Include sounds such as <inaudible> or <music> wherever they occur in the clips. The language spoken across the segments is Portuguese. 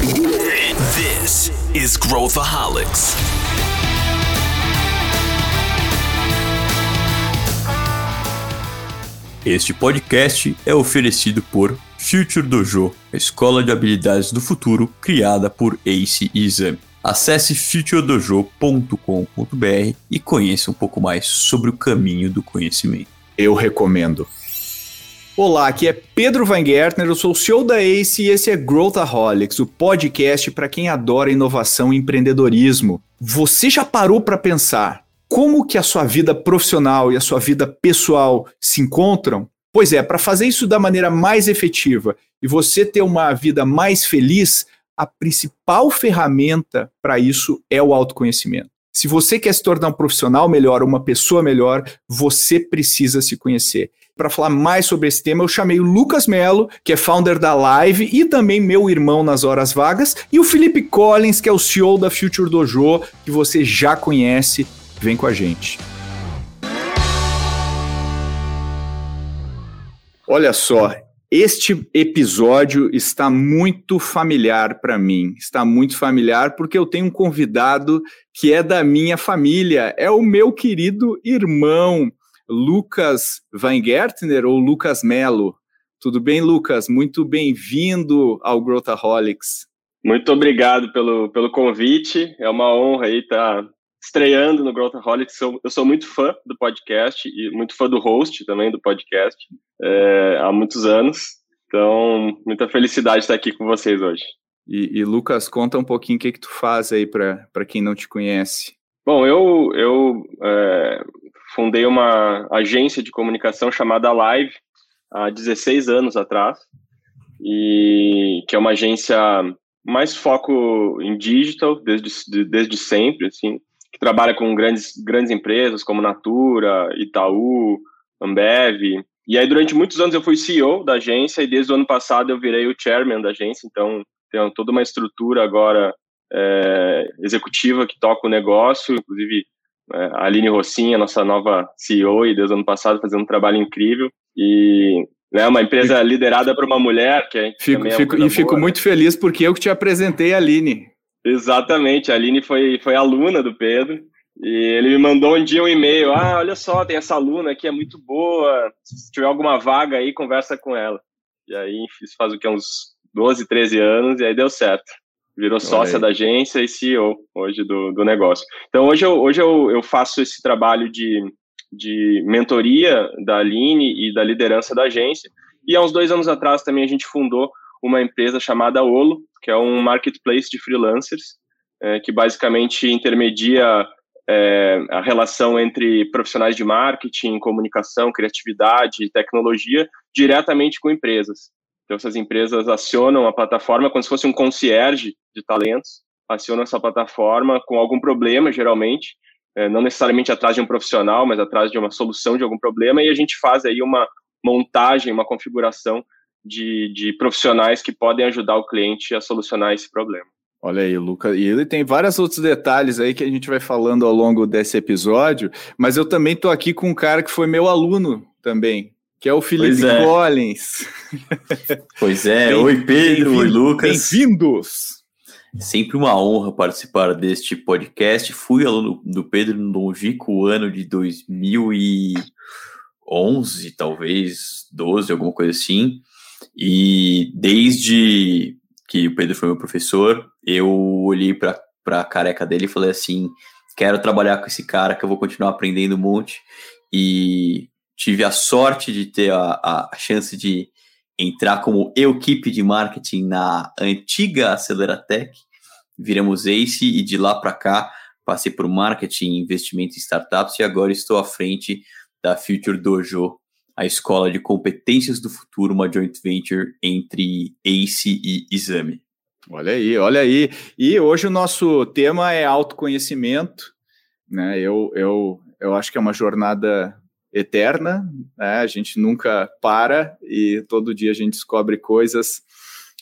This is Growthaholics. Este podcast é oferecido por Future Dojo, a escola de habilidades do futuro criada por Ace e Exame. Acesse futuredojo.com.br e conheça um pouco mais sobre o caminho do conhecimento. Eu recomendo. Olá, aqui é Pedro Weingärtner, eu sou o CEO da ACE e esse é Growthaholics, o podcast para quem adora inovação e empreendedorismo. Você já parou para pensar como que a sua vida profissional e a sua vida pessoal se encontram? Pois é, para fazer isso da maneira mais efetiva e você ter uma vida mais feliz, a principal ferramenta para isso é o autoconhecimento. Se você quer se tornar um profissional melhor, uma pessoa melhor, você precisa se conhecer. Para falar mais sobre esse tema, eu chamei o Lucas Melo, que é founder da Live e também meu irmão nas horas vagas, e o Felipe Collins, que é o CEO da Future Dojo, que você já conhece Vem com a gente. Olha só, este episódio está muito familiar para mim. Está muito familiar porque eu tenho um convidado que é da minha família, é o meu querido irmão, Lucas Weingärtner ou Lucas Melo. Tudo bem, Lucas? Muito bem-vindo ao Growthaholics. Muito obrigado pelo, pelo convite. É uma honra aí estar estreando no Growthaholics. Eu sou muito fã do podcast e muito fã do host também do podcast é, há muitos anos. Então, muita felicidade estar aqui com vocês hoje. E, e Lucas, conta um pouquinho o que, que tu faz aí para quem não te conhece. Bom, eu, eu é, fundei uma agência de comunicação chamada Live há 16 anos atrás, e que é uma agência mais foco em digital desde, desde sempre, assim, que trabalha com grandes, grandes empresas como Natura, Itaú, Ambev. E aí, durante muitos anos, eu fui CEO da agência e desde o ano passado eu virei o chairman da agência. Então, tenho toda uma estrutura agora é, executiva que toca o negócio, inclusive a Aline Rossinha, nossa nova CEO, e desde o ano passado fazendo um trabalho incrível. E né, uma empresa fico, liderada por uma mulher, que fico, é fico, E boa, fico né? muito feliz porque eu que te apresentei a Aline. Exatamente, a Aline foi, foi aluna do Pedro e ele me mandou um dia um e-mail: Ah, olha só, tem essa aluna aqui, é muito boa. Se tiver alguma vaga aí, conversa com ela. E aí, isso faz o que? Uns 12, 13 anos, e aí deu certo. Virou sócia da agência e CEO hoje do, do negócio. Então, hoje, eu, hoje eu, eu faço esse trabalho de, de mentoria da Aline e da liderança da agência. E há uns dois anos atrás também a gente fundou uma empresa chamada Olo, que é um marketplace de freelancers, é, que basicamente intermedia é, a relação entre profissionais de marketing, comunicação, criatividade e tecnologia diretamente com empresas. Então, essas empresas acionam a plataforma como se fosse um concierge de talentos, acionam essa plataforma com algum problema, geralmente, é, não necessariamente atrás de um profissional, mas atrás de uma solução de algum problema, e a gente faz aí uma montagem, uma configuração de, de profissionais que podem ajudar o cliente a solucionar esse problema. Olha aí, Lucas. E ele tem vários outros detalhes aí que a gente vai falando ao longo desse episódio, mas eu também estou aqui com um cara que foi meu aluno também, que é o Felipe é. Collins. Pois é, <laughs> oi Pedro, oi Lucas. Bem-vindos! Sempre uma honra participar deste podcast. Fui aluno do Pedro no ano de 2011, talvez 12, alguma coisa assim. E desde que o Pedro foi meu professor, eu olhei para a careca dele e falei assim: quero trabalhar com esse cara, que eu vou continuar aprendendo um monte. E tive a sorte de ter a, a chance de entrar como equipe de marketing na antiga Aceleratec, viramos Ace e de lá para cá passei por marketing, investimento em startups e agora estou à frente da Future Dojo, a Escola de Competências do Futuro, uma joint venture entre ACE e Exame. Olha aí, olha aí. E hoje o nosso tema é autoconhecimento. Né? Eu, eu, eu acho que é uma jornada eterna, né? a gente nunca para e todo dia a gente descobre coisas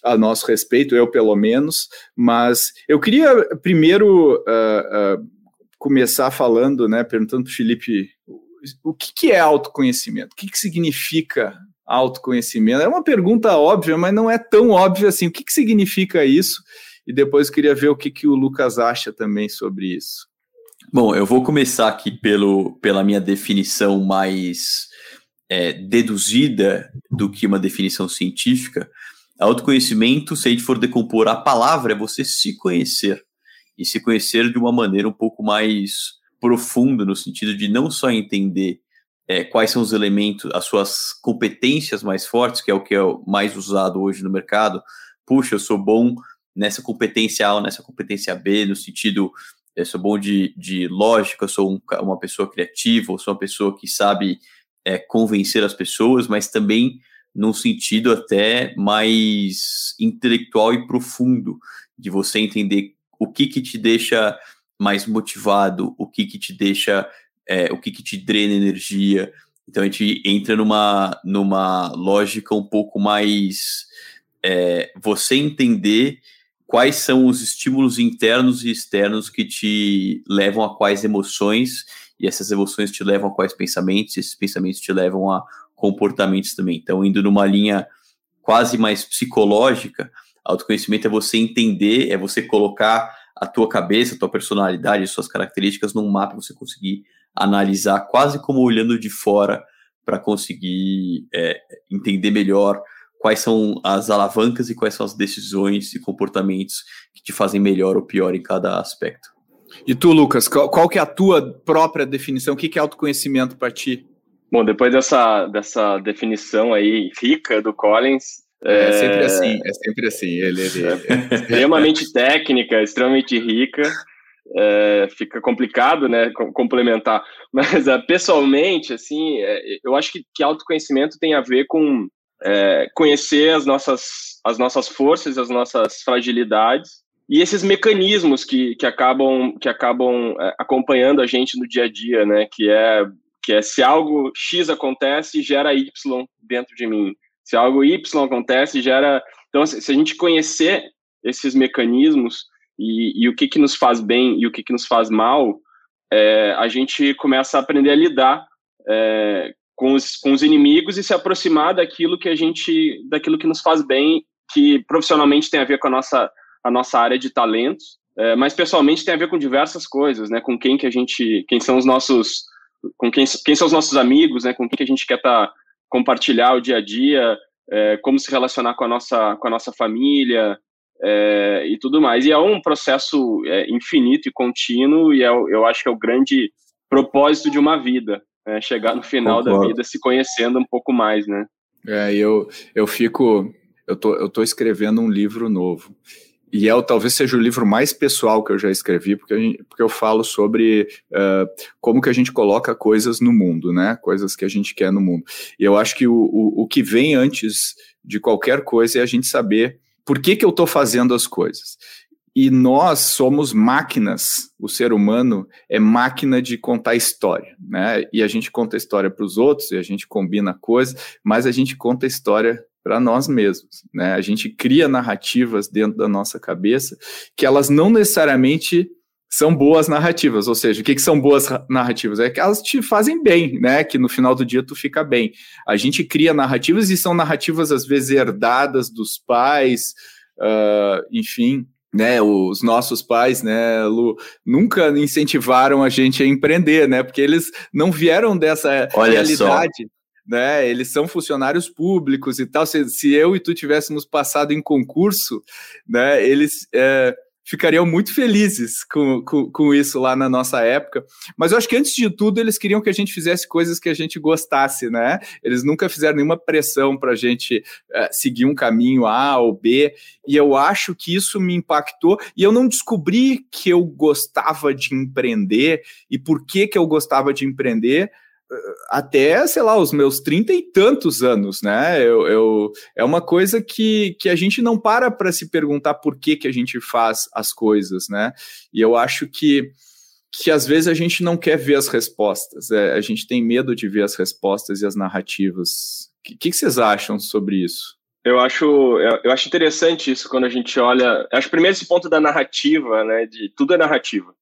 a nosso respeito, eu pelo menos, mas eu queria primeiro uh, uh, começar falando, né, perguntando para o Felipe o que, que é autoconhecimento? O que, que significa autoconhecimento? É uma pergunta óbvia, mas não é tão óbvia assim. O que, que significa isso? e depois queria ver o que, que o Lucas acha também sobre isso. Bom, eu vou começar aqui pelo, pela minha definição mais é, deduzida do que uma definição científica. Autoconhecimento, se a gente for decompor a palavra, é você se conhecer. E se conhecer de uma maneira um pouco mais profunda, no sentido de não só entender é, quais são os elementos, as suas competências mais fortes, que é o que é mais usado hoje no mercado. Puxa, eu sou bom nessa competência A ou nessa competência B, no sentido, eu sou bom de, de lógica, eu sou um, uma pessoa criativa, eu sou uma pessoa que sabe é, convencer as pessoas, mas também num sentido até mais intelectual e profundo, de você entender o que que te deixa mais motivado, o que que te deixa é, o que, que te drena energia. Então a gente entra numa, numa lógica um pouco mais é, você entender quais são os estímulos internos e externos que te levam a quais emoções, e essas emoções te levam a quais pensamentos, e esses pensamentos te levam a comportamentos também. Então, indo numa linha quase mais psicológica, autoconhecimento é você entender, é você colocar a tua cabeça, a tua personalidade, as suas características num mapa, você conseguir analisar quase como olhando de fora para conseguir é, entender melhor quais são as alavancas e quais são as decisões e comportamentos que te fazem melhor ou pior em cada aspecto. E tu, Lucas, qual, qual que é a tua própria definição? O que, que é autoconhecimento para ti? Bom, depois dessa, dessa definição aí rica do Collins, é, é, sempre assim, é sempre assim. Ele, ele, é extremamente técnica, extremamente rica é, fica complicado, né, complementar. <laughs> Mas uh, pessoalmente, assim, é, eu acho que, que autoconhecimento tem a ver com é, conhecer as nossas, as nossas forças, as nossas fragilidades e esses mecanismos que, que acabam, que acabam é, acompanhando a gente no dia a dia, né, que é que é se algo X acontece, gera Y dentro de mim. Se algo Y acontece, gera. Então, se a gente conhecer esses mecanismos, e, e o que, que nos faz bem e o que, que nos faz mal, é, a gente começa a aprender a lidar é, com, os, com os inimigos e se aproximar daquilo que a gente, daquilo que nos faz bem, que profissionalmente tem a ver com a nossa, a nossa área de talentos, é, mas pessoalmente tem a ver com diversas coisas, né? Com quem que a gente, quem são os nossos, com quem, quem são os nossos amigos, né? Com quem que a gente quer tá, compartilhar o dia a dia, é, como se relacionar com a nossa, com a nossa família, é, e tudo mais. E é um processo é, infinito e contínuo, e é, eu acho que é o grande propósito de uma vida, né? chegar no final Concordo. da vida se conhecendo um pouco mais, né? É, eu, eu fico, eu tô, eu tô escrevendo um livro novo, e é talvez seja o livro mais pessoal que eu já escrevi, porque, gente, porque eu falo sobre uh, como que a gente coloca coisas no mundo, né? Coisas que a gente quer no mundo. E eu acho que o, o, o que vem antes de qualquer coisa é a gente saber por que, que eu estou fazendo as coisas? E nós somos máquinas, o ser humano é máquina de contar história, né? E a gente conta história para os outros, e a gente combina coisas, mas a gente conta história para nós mesmos, né? A gente cria narrativas dentro da nossa cabeça que elas não necessariamente são boas narrativas, ou seja, o que, que são boas narrativas? É que elas te fazem bem, né? Que no final do dia tu fica bem. A gente cria narrativas e são narrativas às vezes herdadas dos pais, uh, enfim, né? Os nossos pais, né, Lu, nunca incentivaram a gente a empreender, né? Porque eles não vieram dessa Olha realidade. Só né? Eles são funcionários públicos e tal. Se, se eu e tu tivéssemos passado em concurso, né? Eles é, ficariam muito felizes com, com, com, isso lá na nossa época. Mas eu acho que antes de tudo eles queriam que a gente fizesse coisas que a gente gostasse, né? Eles nunca fizeram nenhuma pressão para a gente uh, seguir um caminho A ou B. E eu acho que isso me impactou. E eu não descobri que eu gostava de empreender e por que, que eu gostava de empreender até, sei lá, os meus trinta e tantos anos, né? Eu, eu, é uma coisa que, que a gente não para para se perguntar por que, que a gente faz as coisas, né? E eu acho que, que às vezes a gente não quer ver as respostas, é, a gente tem medo de ver as respostas e as narrativas. O que, que, vocês acham sobre isso? Eu acho, eu, acho interessante isso quando a gente olha. Acho primeiro esse ponto da narrativa, né? De tudo é narrativa.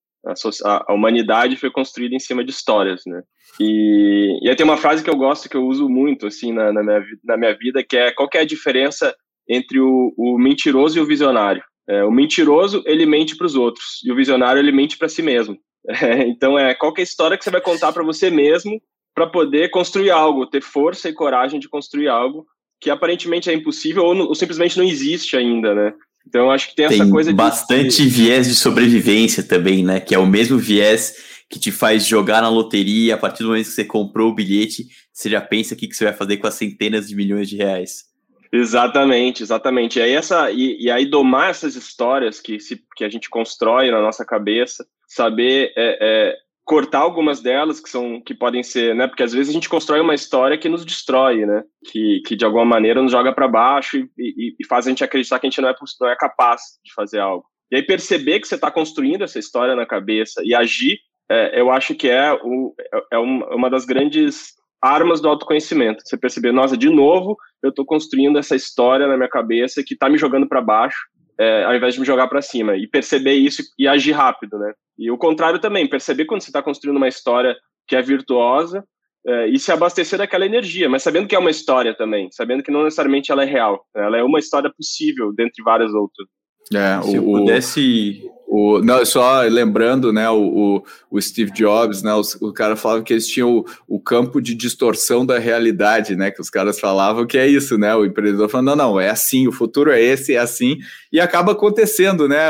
A, humanidade foi construída em cima de histórias, né? E, e aí tem uma frase que eu gosto, que eu uso muito, assim, na, na, minha, na minha vida, que é qual que é a diferença entre o, o mentiroso e o visionário? É, o mentiroso, ele mente para os outros, e o visionário, ele mente para si mesmo. <laughs> É, então, é qual é a história que você vai contar para você mesmo para poder construir algo, ter força e coragem de construir algo que aparentemente é impossível ou, ou simplesmente não existe ainda, né? Então, eu acho que tem, tem essa coisa de... bastante viés de sobrevivência também, né? Que é o mesmo viés que te faz jogar na loteria, a partir do momento que você comprou o bilhete, você já pensa o que, que você vai fazer com as centenas de milhões de reais. Exatamente, exatamente. E aí, essa, e, e, aí domar essas histórias que, se, que a gente constrói na nossa cabeça, saber é, é, cortar algumas delas que são que podem ser, né? Porque às vezes a gente constrói uma história que nos destrói, né? Que, que de alguma maneira nos joga para baixo e, e, e, faz a gente acreditar que a gente não é, não é capaz de fazer algo. E aí perceber que você está construindo essa história na cabeça e agir, é, eu acho que é, o, é, é uma das grandes armas do autoconhecimento. Você perceber, nossa, de novo, eu estou construindo essa história na minha cabeça que está me jogando para baixo, é, ao invés de me jogar para cima. E perceber isso e agir rápido, né? E o contrário também, perceber quando você está construindo uma história que é virtuosa é, e se abastecer daquela energia, mas sabendo que é uma história também, sabendo que não necessariamente ela é real. Ela é uma história possível dentre várias outras. É, se o, eu pudesse. O, não, só lembrando, né, o, o, Steve Jobs, né, o, o cara falava que eles tinham o, o, campo de distorção da realidade, né, que os caras falavam que é isso, né, o empreendedor falando, não, não, é assim, o futuro é esse, é assim, e acaba acontecendo, né,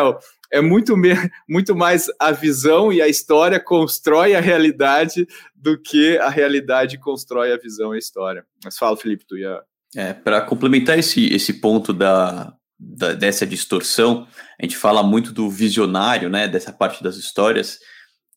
é muito, me, <laughs> muito mais a visão e a história constrói a realidade do que a realidade constrói a visão e a história. Mas fala, Felipe, tu ia... É, para complementar esse, esse ponto da, da, dessa distorção, a gente fala muito do visionário, né, dessa parte das histórias,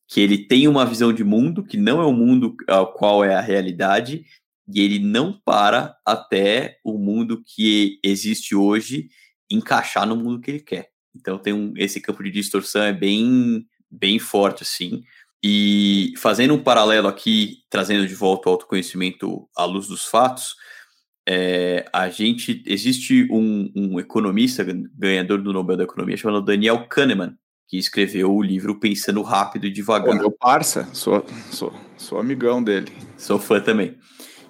que ele tem uma visão de mundo que não é o mundo ao qual é a realidade, e ele não para até o mundo que existe hoje encaixar no mundo que ele quer. Então tem um, esse campo de distorção é bem bem forte assim. E fazendo um paralelo aqui, trazendo de volta o autoconhecimento à luz dos fatos, é, a gente existe um, um, economista ganhador do Nobel da Economia chamado Daniel Kahneman que escreveu o livro Pensando Rápido e Devagar. meu parça, sou, sou, sou amigão dele. Sou fã também.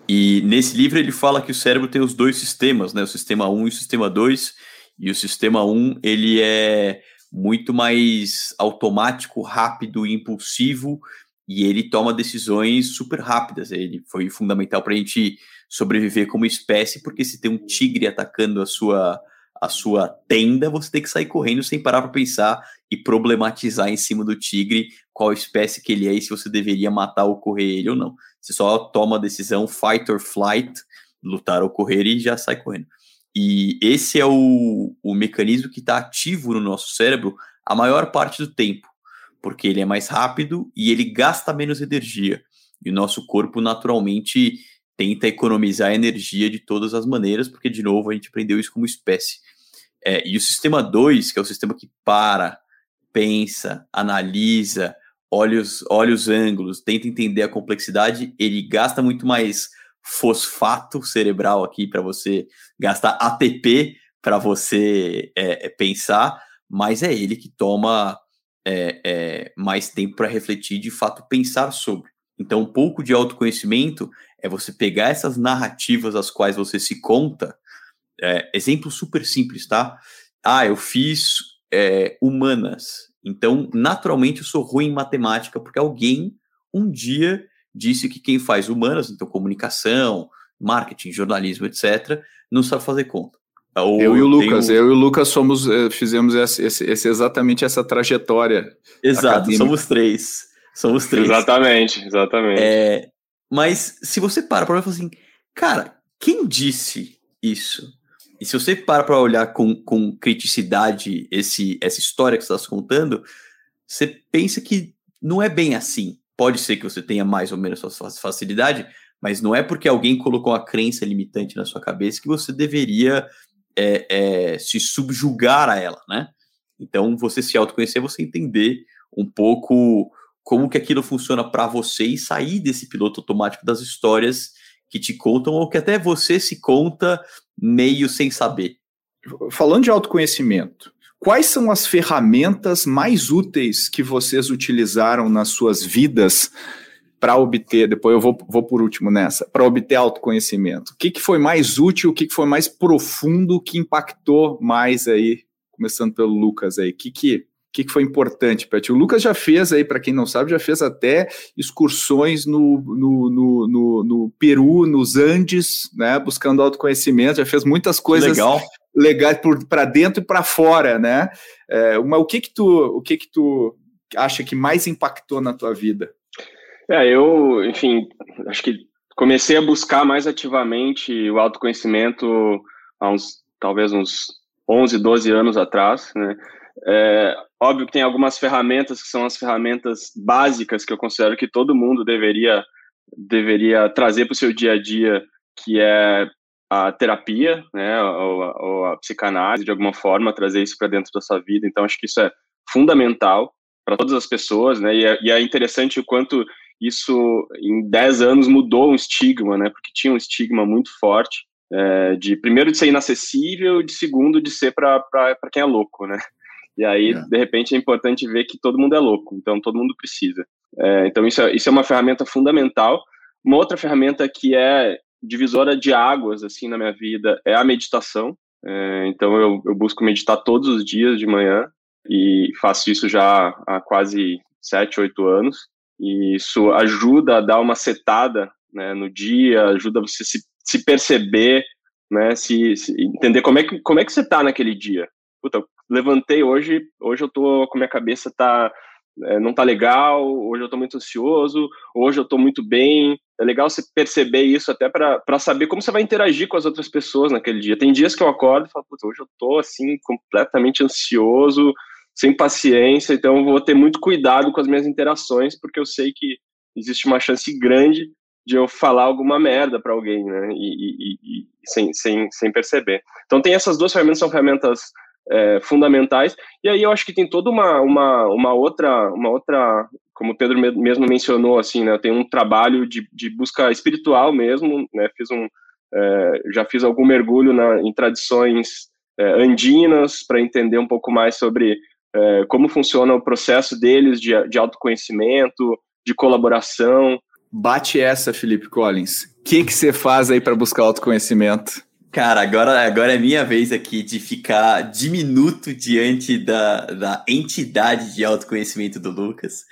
E nesse livro ele fala que o cérebro tem os dois sistemas, né? O sistema 1 e o sistema 2. E o sistema 1 ele é muito mais automático, rápido e impulsivo e ele toma decisões super rápidas. Ele foi fundamental para a gente sobreviver como espécie, porque se tem um tigre atacando a sua a sua tenda, você tem que sair correndo sem parar para pensar e problematizar em cima do tigre qual espécie que ele é e se você deveria matar ou correr ele ou não. Você só toma a decisão fight or flight, lutar ou correr e já sai correndo. E esse é o, o mecanismo que está ativo no nosso cérebro a maior parte do tempo, porque ele é mais rápido e ele gasta menos energia. E o nosso corpo naturalmente tenta economizar energia de todas as maneiras, porque, de novo, a gente aprendeu isso como espécie. É, e o sistema 2, que é o sistema que para, pensa, analisa, olha os, olha os ângulos, tenta entender a complexidade, ele gasta muito mais fosfato cerebral aqui para você gastar ATP para você é, é, pensar, mas é ele que toma é, é mais tempo para refletir de fato pensar sobre. Então, um pouco de autoconhecimento é você pegar essas narrativas as quais você se conta. É, exemplo super simples, tá? Ah, eu fiz é, humanas. Então, naturalmente, eu sou ruim em matemática, porque alguém um dia disse que quem faz humanas, então comunicação, marketing, jornalismo, etc., não sabe fazer conta. Ou eu e o Lucas, eu e o Lucas somos, eh, fizemos esse, esse, esse exatamente essa trajetória. Exato, acadêmica. somos três. Somos três. Exatamente, exatamente. É, mas se você para para falar assim, cara, quem disse isso? E se você para para olhar com, com criticidade esse, essa história que você está contando, você pensa que não é bem assim. Pode ser que você tenha mais ou menos sua facilidade, mas não é porque alguém colocou a crença limitante na sua cabeça que você deveria é, é, se subjugar a ela, né? Então, você se autoconhecer, você entender um pouco como que aquilo funciona para você e sair desse piloto automático das histórias que te contam ou que até você se conta meio sem saber. Falando de autoconhecimento, quais são as ferramentas mais úteis que vocês utilizaram nas suas vidas para obter, depois eu vou, vou por último nessa, para obter autoconhecimento? O que, que foi mais útil, o que, que foi mais profundo, que impactou mais aí começando pelo Lucas aí, o que, que o que, que foi importante ti? O Lucas já fez aí, para quem não sabe, já fez até excursões no, no, no, no, no Peru, nos Andes, né? Buscando autoconhecimento, já fez muitas coisas Legal. legais para dentro e para fora, né? É, uma, o que que tu, o que que tu acha que mais impactou na tua vida? É, eu, enfim, acho que comecei a buscar mais ativamente o autoconhecimento há uns, talvez uns 11, 12 anos atrás, né? É, óbvio que tem algumas ferramentas que são as ferramentas básicas que eu considero que todo mundo deveria deveria trazer para o seu dia a dia, que é a terapia, né, ou, ou a psicanálise de alguma forma trazer isso para dentro da sua vida. Então acho que isso é fundamental para todas as pessoas, né? E é, e é, interessante o quanto isso em 10 anos mudou um estigma, né? Porque tinha um estigma muito forte é, de primeiro de ser inacessível, de segundo de ser para quem é louco, né? E aí, é. de repente, é importante ver que todo mundo é louco, então todo mundo precisa. É, então, isso é, isso é uma ferramenta fundamental. Uma outra ferramenta que é divisora de águas, assim, na minha vida, é a meditação. É, então, eu, eu busco meditar todos os dias de manhã e faço isso já há quase sete, oito anos. E isso ajuda a dar uma setada né, no dia, ajuda você se, se perceber, né, se, se, entender como é que, como é que você está naquele dia. Puta, levantei hoje, hoje eu tô com minha cabeça tá é, não tá legal, hoje eu tô muito ansioso, hoje eu tô muito bem. É legal você perceber isso até para saber como você vai interagir com as outras pessoas naquele dia. Tem dias que eu acordo e falo, Puta, hoje eu tô assim completamente ansioso, sem paciência, então eu vou ter muito cuidado com as minhas interações, porque eu sei que existe uma chance grande de eu falar alguma merda para alguém, né? E, e, e, sem, sem, sem perceber. Então tem essas duas ferramentas, são ferramentas é, fundamentais. E aí eu acho que tem toda uma, uma, uma outra, uma outra, como o Pedro mesmo mencionou, assim, né? Tem um trabalho de, de busca espiritual mesmo, né? Fiz um, é, já fiz algum mergulho na, em tradições é, andinas para entender um pouco mais sobre é, como funciona o processo deles de, de autoconhecimento, de colaboração. Bate essa, Felipe Collins. O que você faz aí para buscar autoconhecimento? Cara, agora, agora é minha vez aqui de ficar diminuto diante da, da entidade de autoconhecimento do Lucas.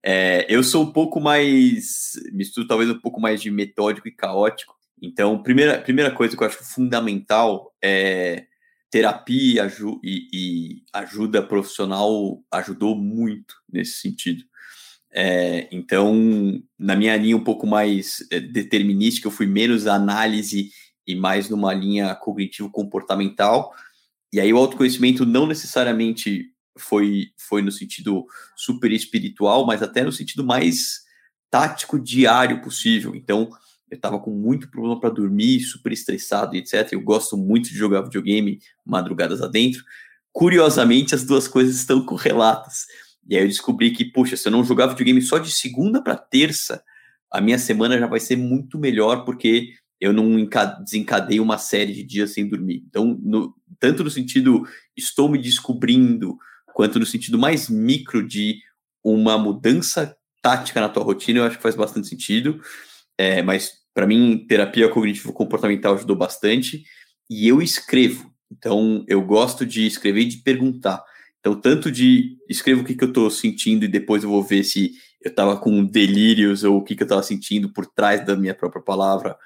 É, eu sou um pouco mais, misturo talvez um pouco mais de metódico e caótico. Então, primeira, primeira coisa que eu acho fundamental é terapia e, e ajuda profissional ajudou muito nesse sentido. É, então, na minha linha um pouco mais é, determinística, eu fui menos análise e mais numa linha cognitivo-comportamental. E aí o autoconhecimento não necessariamente foi, foi no sentido super espiritual, mas até no sentido mais tático diário possível. Então, eu estava com muito problema para dormir, super estressado etc. Eu gosto muito de jogar videogame madrugadas adentro. Curiosamente, as duas coisas estão <laughs> correlatas. E aí eu descobri que, puxa, se eu não jogar videogame só de segunda para terça, a minha semana já vai ser muito melhor, porque eu não desencadeio uma série de dias sem dormir. Então, no, tanto no sentido estou me descobrindo, quanto no sentido mais micro de uma mudança tática na tua rotina, eu acho que faz bastante sentido. É, mas para mim, terapia cognitivo-comportamental ajudou bastante. E eu escrevo. Então, eu gosto de escrever e de perguntar. Então, tanto de escrevo o que, que eu estou sentindo e depois eu vou ver se eu estava com delírios ou o que, que eu estava sentindo por trás da minha própria palavra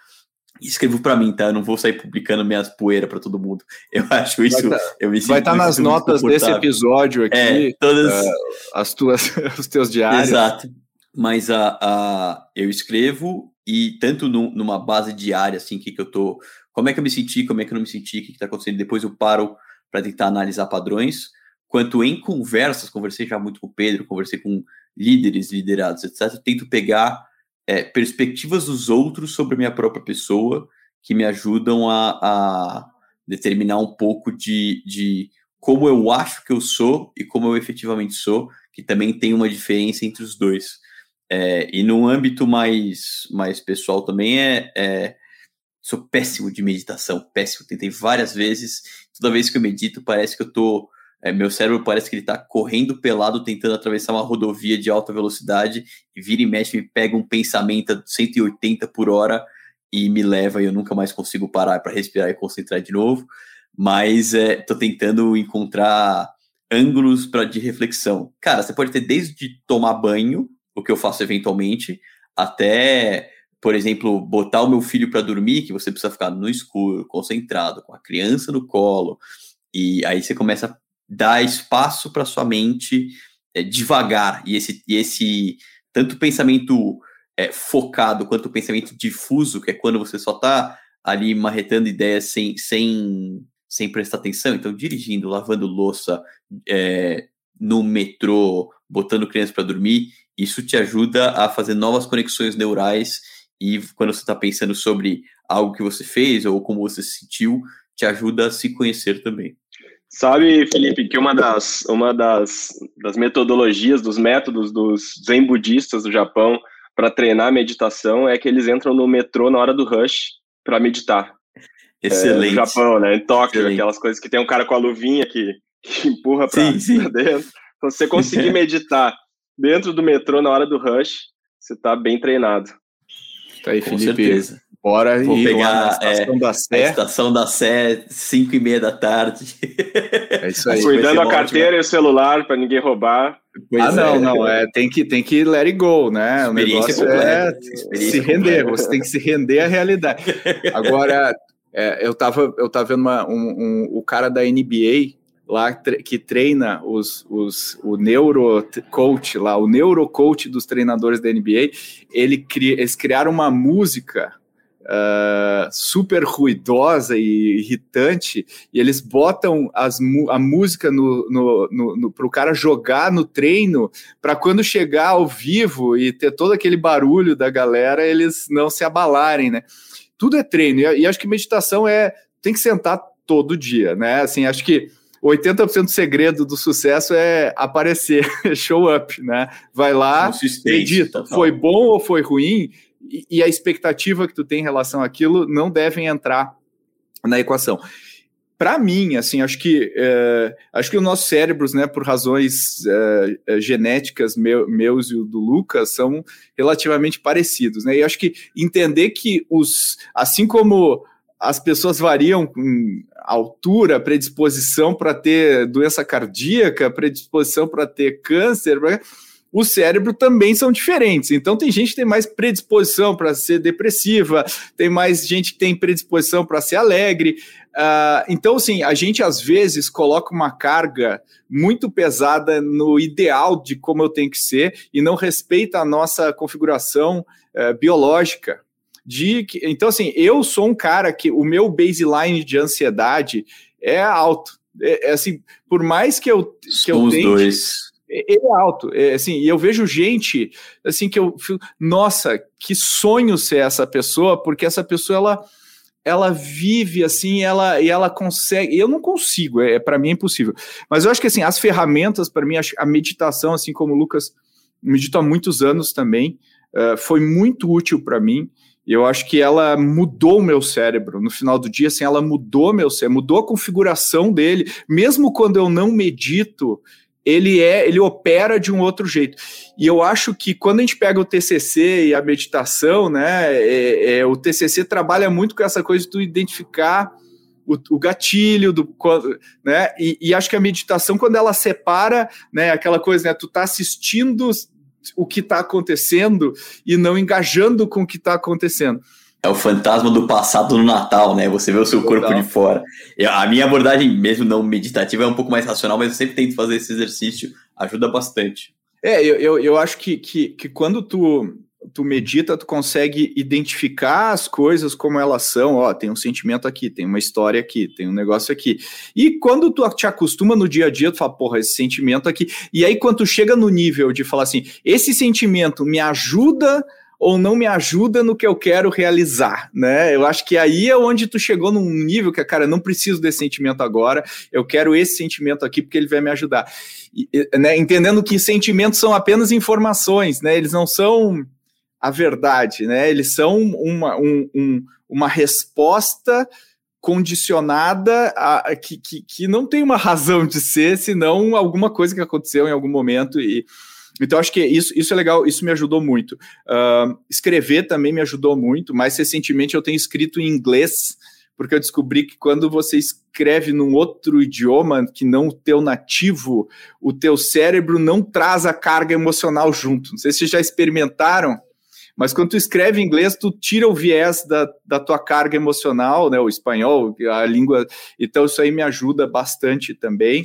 escrevo para mim, tá? Eu não vou sair publicando minhas poeiras para todo mundo. <laughs> Eu acho isso. Vai tá, eu me vai estar tá nas notas desse episódio aqui. É, todas uh, as tuas, <laughs> os teus diários. Exato. Mas a, a eu escrevo e tanto no, numa base diária, assim, que, que eu tô, como é que eu me senti, como é que eu não me senti, o que, está acontecendo. Depois eu paro para tentar analisar padrões. Quanto em conversas, conversei já muito com o Pedro, conversei com líderes, liderados, etc. Eu tento pegar é, perspectivas dos outros sobre a minha própria pessoa que me ajudam a, a determinar um pouco de, de como eu acho que eu sou e como eu efetivamente sou, que também tem uma diferença entre os dois. É, e no âmbito mais, mais pessoal também é, é, Sou péssimo de meditação, péssimo. Tentei várias vezes. Toda vez que eu medito, parece que eu tô é, meu cérebro parece que ele está correndo pelado, tentando atravessar uma rodovia de alta velocidade, e vira e mexe, me pega um pensamento a 180 por hora e me leva e eu nunca mais consigo parar para respirar e concentrar de novo. mas estou é, tentando encontrar ângulos para de reflexão. Cara, você pode ter desde tomar banho, o que eu faço eventualmente, até, por exemplo, botar o meu filho para dormir, que você precisa ficar no escuro, concentrado, com a criança no colo, e aí você começa a dar espaço para sua mente é, devagar, e esse, e esse tanto pensamento é, focado quanto pensamento difuso, que é quando você só está ali marretando ideias sem, sem, sem prestar atenção, então dirigindo, lavando louça, é, no metrô, botando criança para dormir, isso te ajuda a fazer novas conexões neurais e quando você está pensando sobre algo que você fez ou como você se sentiu, te ajuda a se conhecer também. Sabe, Felipe, que uma das, uma das, das metodologias, dos métodos dos zen budistas do Japão para treinar a meditação é que eles entram no metrô na hora do rush para meditar. Excelente. É, no Japão, né? Em Tóquio, Excelente. aquelas coisas que tem um cara com a luvinha que, que empurra para dentro. Então, se você conseguir <laughs> meditar dentro do metrô na hora do rush, você está bem treinado. Tá aí, Com Felipe. Certeza. Bora Vou ir pegar a estação é, da Sé. Estação da Sé, 5 e meia da tarde. É isso aí. Cuidando a carteira e o celular para ninguém roubar. Pois ah, não, é. não. É, tem, que, tem que let it go, né? O negócio é se render. Você tem que se render à realidade. Agora, é, eu, tava, eu tava vendo uma, um, um, o cara da NBA lá que treina os, os, o neurocoach lá, o neurocoach dos treinadores da NBA, ele cri, eles criaram uma música uh, super ruidosa e irritante, e eles botam as, a música no, no, no, no para o cara jogar no treino, para quando chegar ao vivo e ter todo aquele barulho da galera, eles não se abalarem, né? Tudo é treino, e, e acho que meditação é tem que sentar todo dia, né? Assim, acho que 80% do segredo do sucesso é aparecer, <laughs> show up, né? Vai lá, medita. Foi bom ou foi ruim? E, a expectativa que tu tem em relação àquilo não devem entrar na equação. Para mim, assim, acho que é, acho que os nossos cérebros, né, por razões é, genéticas meu, meus e o do Lucas, são relativamente parecidos, né? E acho que entender que os, assim como as pessoas variam com altura, predisposição para ter doença cardíaca, predisposição para ter câncer, o cérebro também são diferentes. Então, tem gente que tem mais predisposição para ser depressiva, tem mais gente que tem predisposição para ser alegre. Uh, então, assim, a gente às vezes coloca uma carga muito pesada no ideal de como eu tenho que ser e não respeita a nossa configuração uh, biológica de que, então assim, eu sou um cara que o meu baseline de ansiedade é alto. É, é assim, por mais que eu que eu tente, dois. Ele é alto, é, assim, e eu vejo gente assim que eu, nossa, que sonho ser essa pessoa, porque essa pessoa ela ela vive assim, ela e ela consegue. Eu não consigo, é, para mim é impossível. Mas eu acho que assim, as ferramentas para mim, a meditação, assim como o Lucas medito há muitos anos também, uh, foi muito útil para mim. E eu acho que ela mudou o meu cérebro. No final do dia, assim, ela mudou meu cérebro, mudou a configuração dele. Mesmo quando eu não medito, ele é, ele opera de um outro jeito. E eu acho que quando a gente pega o TCC e a meditação, né, é, é, o TCC trabalha muito com essa coisa de tu identificar o, o gatilho do, né, e, e, acho que a meditação quando ela separa, né, aquela coisa, né, tu tá assistindo o que está acontecendo e não engajando com o que está acontecendo. É o fantasma do passado no Natal, né? Você vê o seu corpo de fora. a minha abordagem, mesmo não meditativa, é um pouco mais racional, mas eu sempre tento fazer esse exercício, ajuda bastante. É, eu, eu, eu acho que, que, que quando tu tu medita, tu consegue identificar as coisas como elas são. Ó, tem um sentimento aqui, tem uma história aqui, tem um negócio aqui. E quando tu te acostuma no dia a dia, tu fala, porra, esse sentimento aqui. E aí, quando tu chega no nível de falar assim, esse sentimento me ajuda ou não me ajuda no que eu quero realizar, né? Eu acho que aí é onde tu chegou num nível que, cara, não preciso desse sentimento agora, eu quero esse sentimento aqui porque ele vai me ajudar. E, né? Entendendo que sentimentos são apenas informações, né? Eles não são a verdade, né? Eles são uma, um, um, uma resposta condicionada a, que, que, que, não tem uma razão de ser, senão alguma coisa que aconteceu em algum momento e então acho que isso, isso é legal, isso me ajudou muito. Uh, escrever também me ajudou muito, mais recentemente eu tenho escrito em inglês porque eu descobri que quando você escreve num outro idioma que não o teu nativo, o teu cérebro não traz a carga emocional junto. Não sei se vocês já experimentaram, mas quando tu escreve em inglês, tu tira o viés da, da tua carga emocional, né? O espanhol, a língua. Então, isso aí me ajuda bastante também.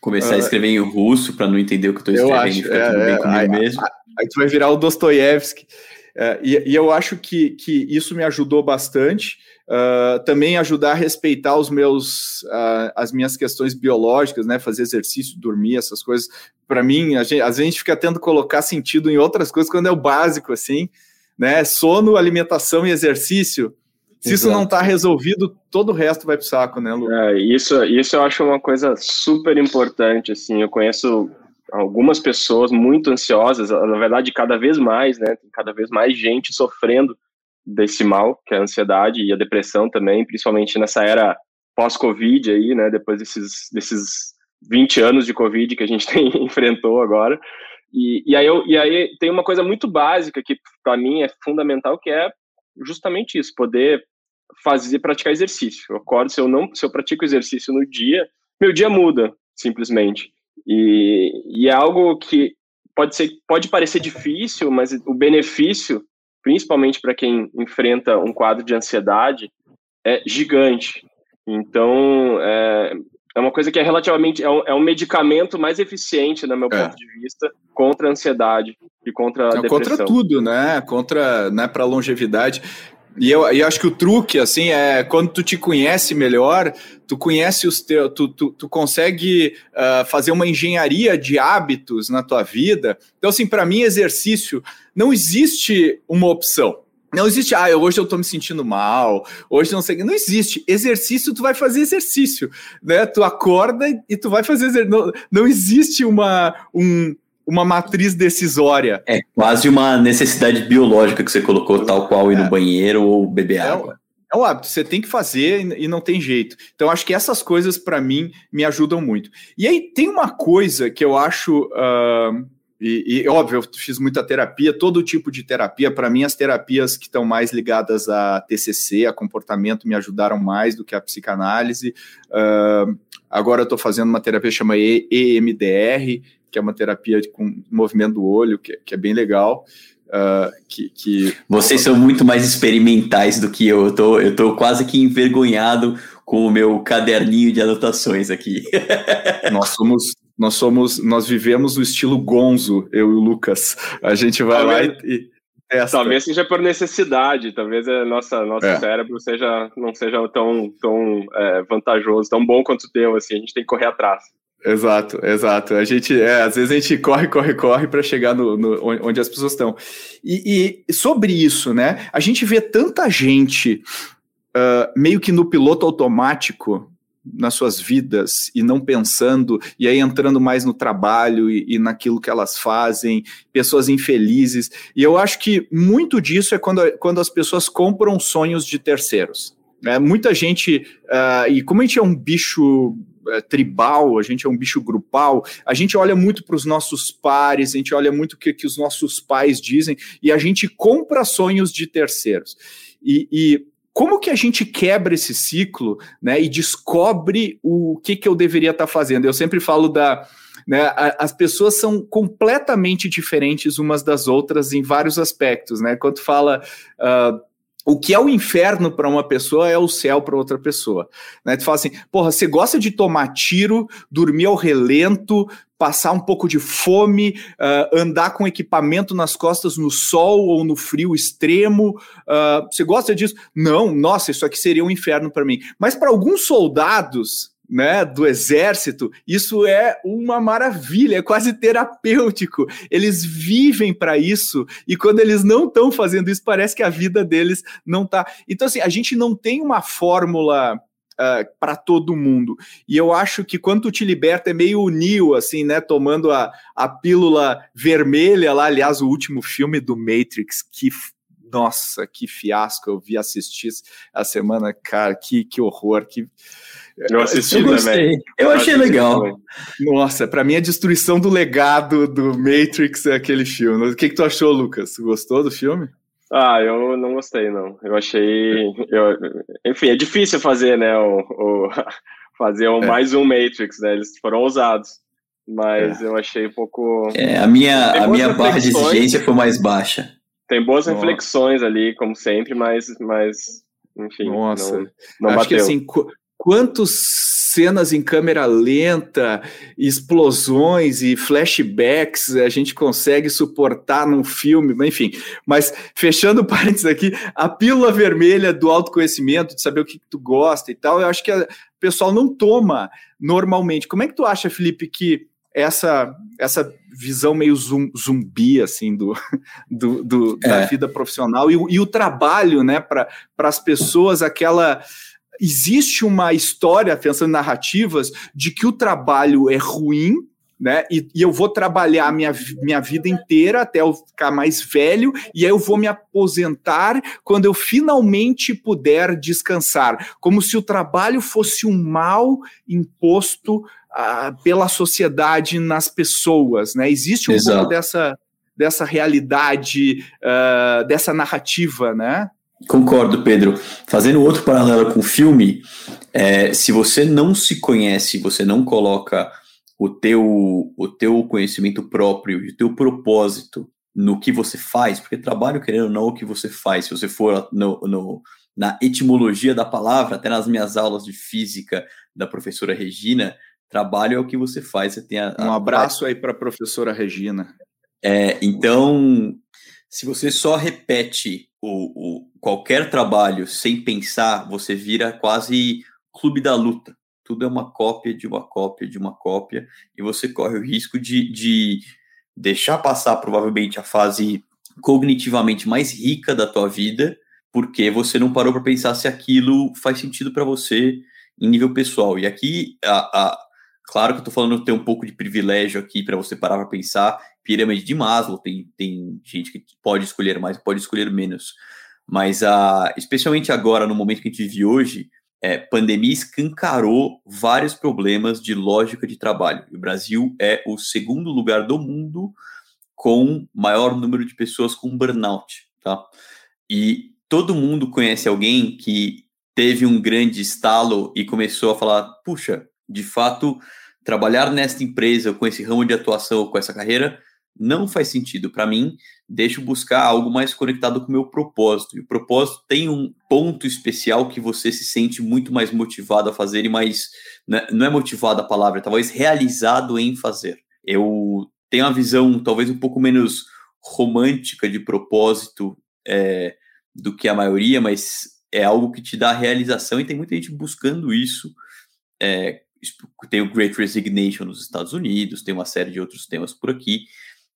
Começar uh, a escrever em russo para não entender o que eu estou escrevendo acho, e ficar é, tudo bem é, comigo mesmo. Aí tu vai virar o Dostoiévski. Uh, e, e, eu acho que, que isso me ajudou bastante. Uh, também ajudar a respeitar os meus, uh, as minhas questões biológicas, né? Fazer exercício, dormir, essas coisas. Para mim, a gente, às vezes a gente fica tendo colocar sentido em outras coisas quando é o básico, assim né? Sono, alimentação e exercício. Se Exato. isso não está resolvido, todo o resto vai para o saco, né, Lu? É, isso, isso eu acho uma coisa super importante, assim, eu conheço algumas pessoas muito ansiosas, na verdade, cada vez mais, né, tem cada vez mais gente sofrendo desse mal, que é a ansiedade e a depressão também, principalmente nessa era pós-Covid aí, né, depois desses, desses 20 anos de Covid que a gente <laughs> tem, enfrentou agora, e, e, aí eu, e aí tem uma coisa muito básica que para mim é fundamental, que é justamente isso, poder fazer, praticar exercício. Eu acordo, se eu não, se eu pratico exercício no dia, meu dia muda, simplesmente. E, e é algo que pode ser, pode parecer difícil, mas o benefício, principalmente para quem enfrenta um quadro de ansiedade, é gigante. Então, é, é uma coisa que é relativamente é um, é um medicamento mais eficiente, no meu é. ponto de vista, contra a ansiedade e contra a depressão. Contra tudo, né? Contra, né, para longevidade. E eu, eu acho que o truque, assim, é quando tu te conhece melhor, tu conhece os teus, tu, tu, tu consegue uh, fazer uma engenharia de hábitos na tua vida. Então, assim, para mim, exercício não existe uma opção. Não existe, ah, hoje eu tô me sentindo mal, hoje não sei, não existe. Exercício, tu vai fazer exercício, né? Tu acorda e tu vai fazer exercício. Não, não existe uma, um, uma matriz decisória. É quase uma necessidade biológica que você colocou, tal qual ir no é. banheiro ou beber é, água. É um hábito, você tem que fazer e não tem jeito. Então, acho que essas coisas, para mim, me ajudam muito. E aí, tem uma coisa que eu acho. Uh, e, e, óbvio, eu fiz muita terapia, todo tipo de terapia. Para mim, as terapias que estão mais ligadas a TCC, a comportamento, me ajudaram mais do que a psicanálise. Uh, agora eu estou fazendo uma terapia chamada EMDR, que é uma terapia com movimento do olho, que, que é bem legal. Uh, que, que, Vocês são muito mais experimentais do que eu. Eu tô, eu tô quase que envergonhado com o meu caderninho de anotações aqui. <laughs> nós somos nós somos, nós vivemos o estilo Gonzo, eu e o Lucas. A gente vai talvez, lá e, testa. Talvez seja por necessidade, talvez a nossa nosso é. cérebro seja não seja tão tão é, vantajoso, tão bom quanto o teu, assim, a gente tem que correr atrás. Exato, exato. A gente, é, às vezes a gente corre, corre, corre para chegar no, no, onde as pessoas estão. E, e, sobre isso, né? A gente vê tanta gente uh, meio que no piloto automático nas suas vidas e não pensando, e aí entrando mais no trabalho e, e, naquilo que elas fazem, pessoas infelizes. E eu acho que muito disso é quando, quando as pessoas compram sonhos de terceiros. É, muita gente, uh, e como a gente é um bicho uh, tribal, a gente é um bicho grupal, a gente olha muito para os nossos pares, a gente olha muito o que, que os nossos pais dizem, e a gente compra sonhos de terceiros. E, e como que a gente quebra esse ciclo né, e descobre o que, que eu deveria estar tá fazendo? Eu sempre falo da. Né, as pessoas são completamente diferentes umas das outras em vários aspectos. Né? Quando fala. Uh, o que é o inferno para uma pessoa é o céu para outra pessoa. Né? Tu fala assim, porra, você gosta de tomar tiro, dormir ao relento, passar um pouco de fome, uh, andar com equipamento nas costas no sol ou no frio extremo. Uh, você gosta disso? Não, nossa, isso aqui seria um inferno para mim. Mas para alguns soldados, né, do exército, isso é uma maravilha, é quase terapêutico. Eles vivem para isso e quando eles não estão fazendo isso, parece que a vida deles não tá. Então assim, a gente não tem uma fórmula uh, ah, para todo mundo. E eu acho que quando te liberta é meio o assim, né? Tomando a, a pílula vermelha lá, aliás, o último filme do Matrix, que nossa, que fiasco, eu vi assistir a semana, cara, que, que horror, que... Eu assisti eu também. Eu, achei legal. Nossa, para mim a destruição do legado do Matrix é aquele filme. O que, que tu achou, Lucas? Gostou do filme? Ah, eu não gostei, não. Eu achei. Eu, enfim, é difícil fazer, né? O, o <laughs> fazer um, é. mais um Matrix, né? Eles foram ousados. Mas é. eu achei um pouco. É, a minha, a minha barra de exigência foi mais baixa. Tem boas Nossa. reflexões ali, como sempre, mas, mas enfim. Nossa. Não, não Acho bateu. que assim, quantos cenas em câmera lenta, explosões e flashbacks a gente consegue suportar num filme, enfim. Mas fechando <laughs> parênteses aqui, a pílula vermelha do autoconhecimento, de saber o que tu gosta e tal, eu acho que o pessoal não toma normalmente. Como é que tu acha, Felipe, que essa essa visão meio zumbi assim do, <laughs> do, do é. da vida profissional e, e, o trabalho né para as pessoas aquela existe uma história, pensando em narrativas, de que o trabalho é ruim, né? E, e, eu vou trabalhar minha, minha vida inteira até eu ficar mais velho, e aí eu vou me aposentar quando eu finalmente puder descansar. Como se o trabalho fosse um mal imposto uh, pela sociedade nas pessoas, né? Existe um Exato. pouco dessa, dessa realidade, uh, dessa narrativa, né? Concordo, Pedro. Fazendo outro paralelo com o filme, é, se você não se conhece, você não coloca o teu, o teu conhecimento próprio e o teu propósito no que você faz, porque trabalho, querendo ou não, o que você faz, se você for no, no, na etimologia da palavra, até nas minhas aulas de física da professora Regina, trabalho é o que você faz. Você tem a, a um abraço aí para a professora Regina. É, então, se você só repete o, o, qualquer trabalho sem pensar, você vira quase clube da luta. Tudo é uma cópia de uma cópia de uma cópia, e você corre o risco de, de deixar passar provavelmente a fase cognitivamente mais rica da tua vida, porque você não parou para pensar se aquilo faz sentido para você em nível pessoal. E aqui, a, a, claro que eu estou falando ter um pouco de privilégio aqui para você parar para pensar. Pirâmide de Maslow, tem, tem gente que pode escolher mais, pode escolher menos. Mas, a, especialmente agora, no momento que a gente vive hoje, é, pandemia escancarou vários problemas de lógica de trabalho. O Brasil é o segundo lugar do mundo com maior número de pessoas com burnout, tá? E todo mundo conhece alguém que teve um grande estalo e começou a falar: puxa, de fato, trabalhar nesta empresa com esse ramo de atuação, com essa carreira, não faz sentido para mim, deixa eu buscar algo mais conectado com o meu propósito. E o propósito tem um ponto especial que você se sente muito mais motivado a fazer e mais. Né, não é motivado a palavra, talvez realizado em fazer. Eu tenho uma visão talvez um pouco menos romântica de propósito é, do que a maioria, mas é algo que te dá realização e tem muita gente buscando isso. É, tem o Great Resignation nos Estados Unidos, tem uma série de outros temas por aqui.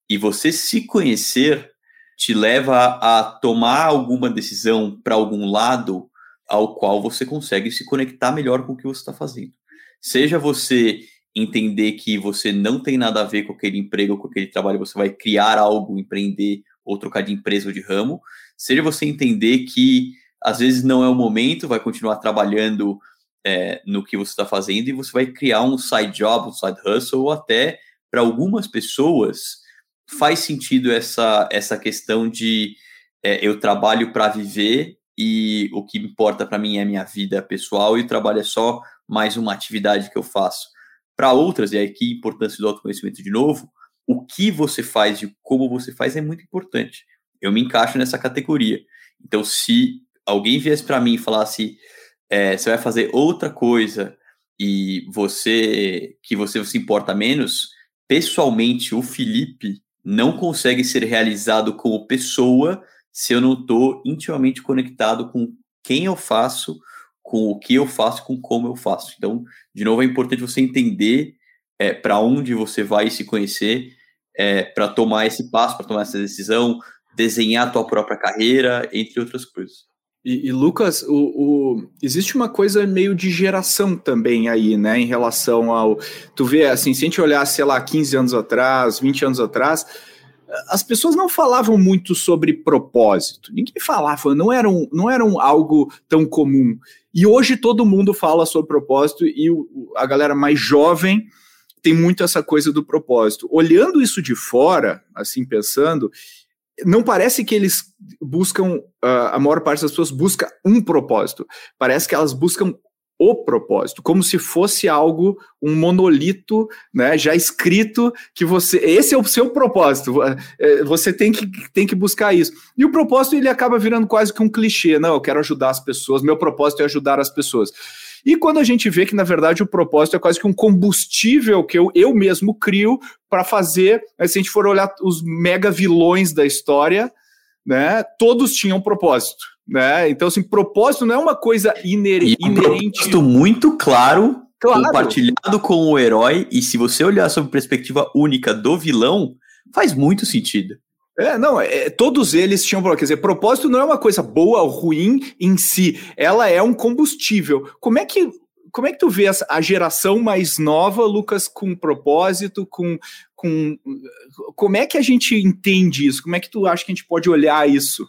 E você se conhecer te leva a tomar alguma decisão para algum lado ao qual você consegue se conectar melhor com o que você está fazendo. Seja você entender que você não tem nada a ver com aquele emprego, com aquele trabalho, você vai criar algo, empreender ou trocar de empresa ou de ramo, seja você entender que às vezes não é o momento, vai continuar trabalhando é, no que você está fazendo e você vai criar um side job, um side hustle, ou até para algumas pessoas faz sentido essa, essa questão de é, eu trabalho para viver e o que importa para mim é minha vida pessoal e o trabalho é só mais uma atividade que eu faço. Para outras, e aqui a importância do autoconhecimento de novo, o que você faz e como você faz é muito importante. Eu me encaixo nessa categoria. Então, se alguém viesse para mim e falasse, é, você vai fazer outra coisa e você que você se importa menos, pessoalmente, o Felipe não consegue ser realizado como pessoa se eu não estou intimamente conectado com quem eu faço, com o que eu faço, com como eu faço. Então, de novo, é importante você entender é, para onde você vai se conhecer, é, para tomar esse passo, para tomar essa decisão, desenhar a tua própria carreira, entre outras coisas. E, e Lucas, o, o, existe uma coisa meio de geração também aí, né, em relação ao. Tu vê, assim, se a gente olhar, sei lá, 15 anos atrás, 20 anos atrás, as pessoas não falavam muito sobre propósito. Ninguém falava, não era, um, não era um algo tão comum. E hoje todo mundo fala sobre propósito e o, a galera mais jovem tem muito essa coisa do propósito. Olhando isso de fora, assim pensando, não parece que eles buscam, uh, a maior parte das pessoas busca um propósito. Parece que elas buscam o propósito, como se fosse algo, um monolito, né, já escrito que você, esse é o seu propósito, é, você tem que, tem que buscar isso. E o propósito ele acaba virando quase que um clichê, não, eu quero ajudar as pessoas, meu propósito é ajudar as pessoas. E quando a gente vê que, na verdade, o propósito é quase que um combustível que eu, eu mesmo crio para fazer, né, se a gente for olhar os mega vilões da história, né, todos tinham propósito. Né? Então, assim, propósito não é uma coisa iner inerente. Um propósito muito claro, claro, compartilhado com o herói, e se você olhar sob perspectiva única do vilão, faz muito sentido. É, não, é, todos eles tinham, quer dizer, propósito não é uma coisa boa ou ruim em si, ela é um combustível. Como é que como é que tu vê a geração mais nova, Lucas, com propósito, com, com como é que a gente entende isso? Como é que tu acha que a gente pode olhar isso?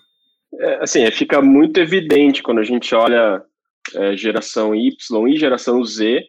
É, assim, é, fica muito evidente quando a gente olha é, geração Y e geração Z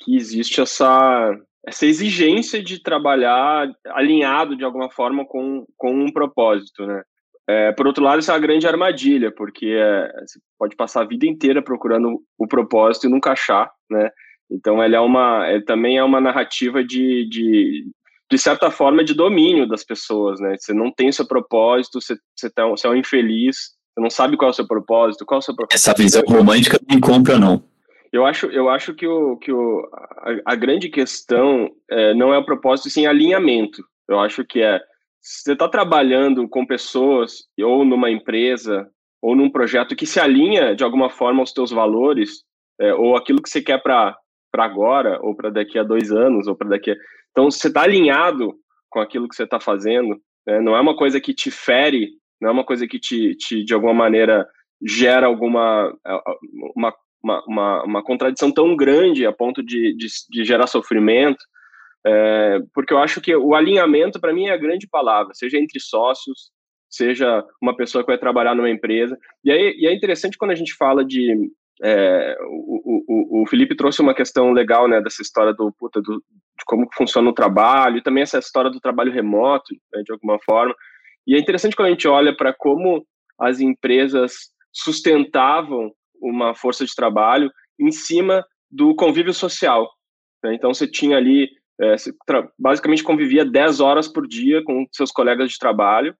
que existe essa essa exigência de trabalhar alinhado de alguma forma com, com um propósito, né? É, por outro lado, isso é uma grande armadilha, porque é, você pode passar a vida inteira procurando o propósito e nunca achar, né? Então, ele é uma, ele também é uma narrativa de, de, de certa forma, de domínio das pessoas, né? Você não tem seu propósito, você, você, tá, você é um infeliz, você não sabe qual é o seu propósito, qual é o seu propósito. Essa visão romântica não compra, não. Eu acho, eu acho que, o, que o, a, a grande questão é, não é o propósito, sim alinhamento. Eu acho que é, você está trabalhando com pessoas, ou numa empresa, ou num projeto que se alinha de alguma forma aos teus valores, é, ou aquilo que você quer para agora, ou para daqui a dois anos, ou para daqui a... Então, você está alinhado com aquilo que você está fazendo, né? não é uma coisa que te fere, não é uma coisa que te, te de alguma maneira gera alguma uma uma, uma, uma contradição tão grande a ponto de, de, de gerar sofrimento, é, porque eu acho que o alinhamento, para mim, é a grande palavra, seja entre sócios, seja uma pessoa que vai trabalhar numa empresa. E, aí, e é interessante quando a gente fala de. É, o, o, o Felipe trouxe uma questão legal, né, dessa história do, puta, do, de como funciona o trabalho, e também essa história do trabalho remoto, né, de alguma forma. E é interessante quando a gente olha para como as empresas sustentavam uma força de trabalho em cima do convívio social. Né? Então, você tinha ali, é, você basicamente convivia 10 horas por dia com seus colegas de trabalho,